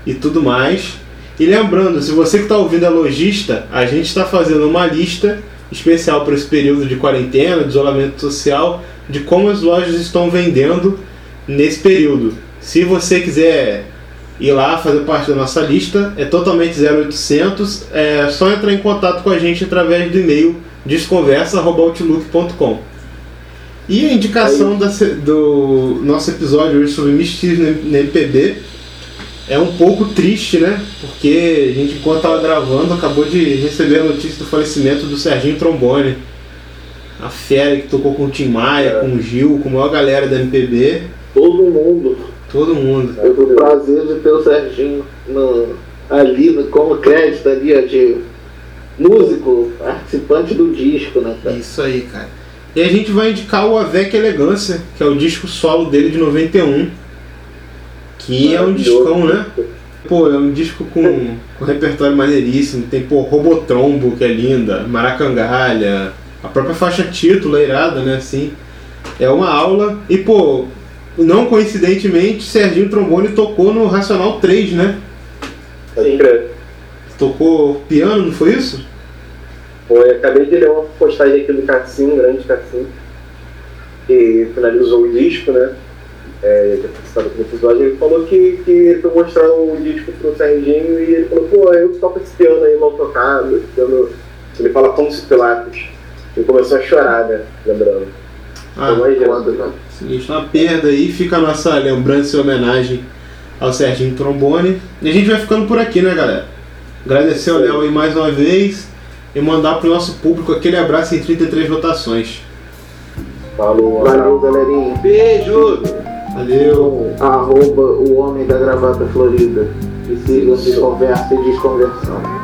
e tudo mais. E lembrando, se você que está ouvindo é lojista, a gente está fazendo uma lista especial para esse período de quarentena, de isolamento social, de como as lojas estão vendendo nesse período. Se você quiser ir lá fazer parte da nossa lista, é totalmente 0800, é só entrar em contato com a gente através do e-mail desconversa.outlook.com. E a indicação da do nosso episódio hoje sobre misticismo na MPB é um pouco triste, né? Porque a gente, enquanto estava gravando, acabou de receber a notícia do falecimento do Serginho Trombone. A fera que tocou com o Tim Maia, com o Gil, com a maior galera da MPB. Todo mundo. Todo mundo. Eu tive o prazer de ter o Serginho no- ali no- como crédito ali, de músico, participante do disco, né? cara? Isso aí, cara. E a gente vai indicar o Avec Elegância, que é o disco solo dele de 91. Que é um discão, né? Pô, é um disco com, com repertório maneiríssimo. Tem, pô, Robotrombo, que é linda, Maracangalha, a própria faixa título, é irada, né? Assim, é uma aula. E, pô, não coincidentemente, Serginho Trombone tocou no Racional 3, né? Crer. Tocou piano, não foi isso? Foi, acabei de ler uma postagem aqui do Cassim, grande Cassim, que finalizou o disco, né? É, já participado do episódio, ele falou que, que ele foi mostrar o disco pro Serginho e ele falou, pô, eu toco esse piano aí mal tocado, esse piano. Ele fala como se Pilatos. Ele começou a chorar, né? Lembrando. Ah, mais foda, né? Sinistro, uma perda aí, fica a nossa lembrança e homenagem ao Serginho Trombone. E a gente vai ficando por aqui, né, galera? Agradecer ao Léo aí mais uma vez e mandar pro nosso público aquele abraço em 33 votações. Falou, Valeu, galerinha. Beijo! Valeu. Arroba o homem da gravata florida. E sigam de conversa e desconversão.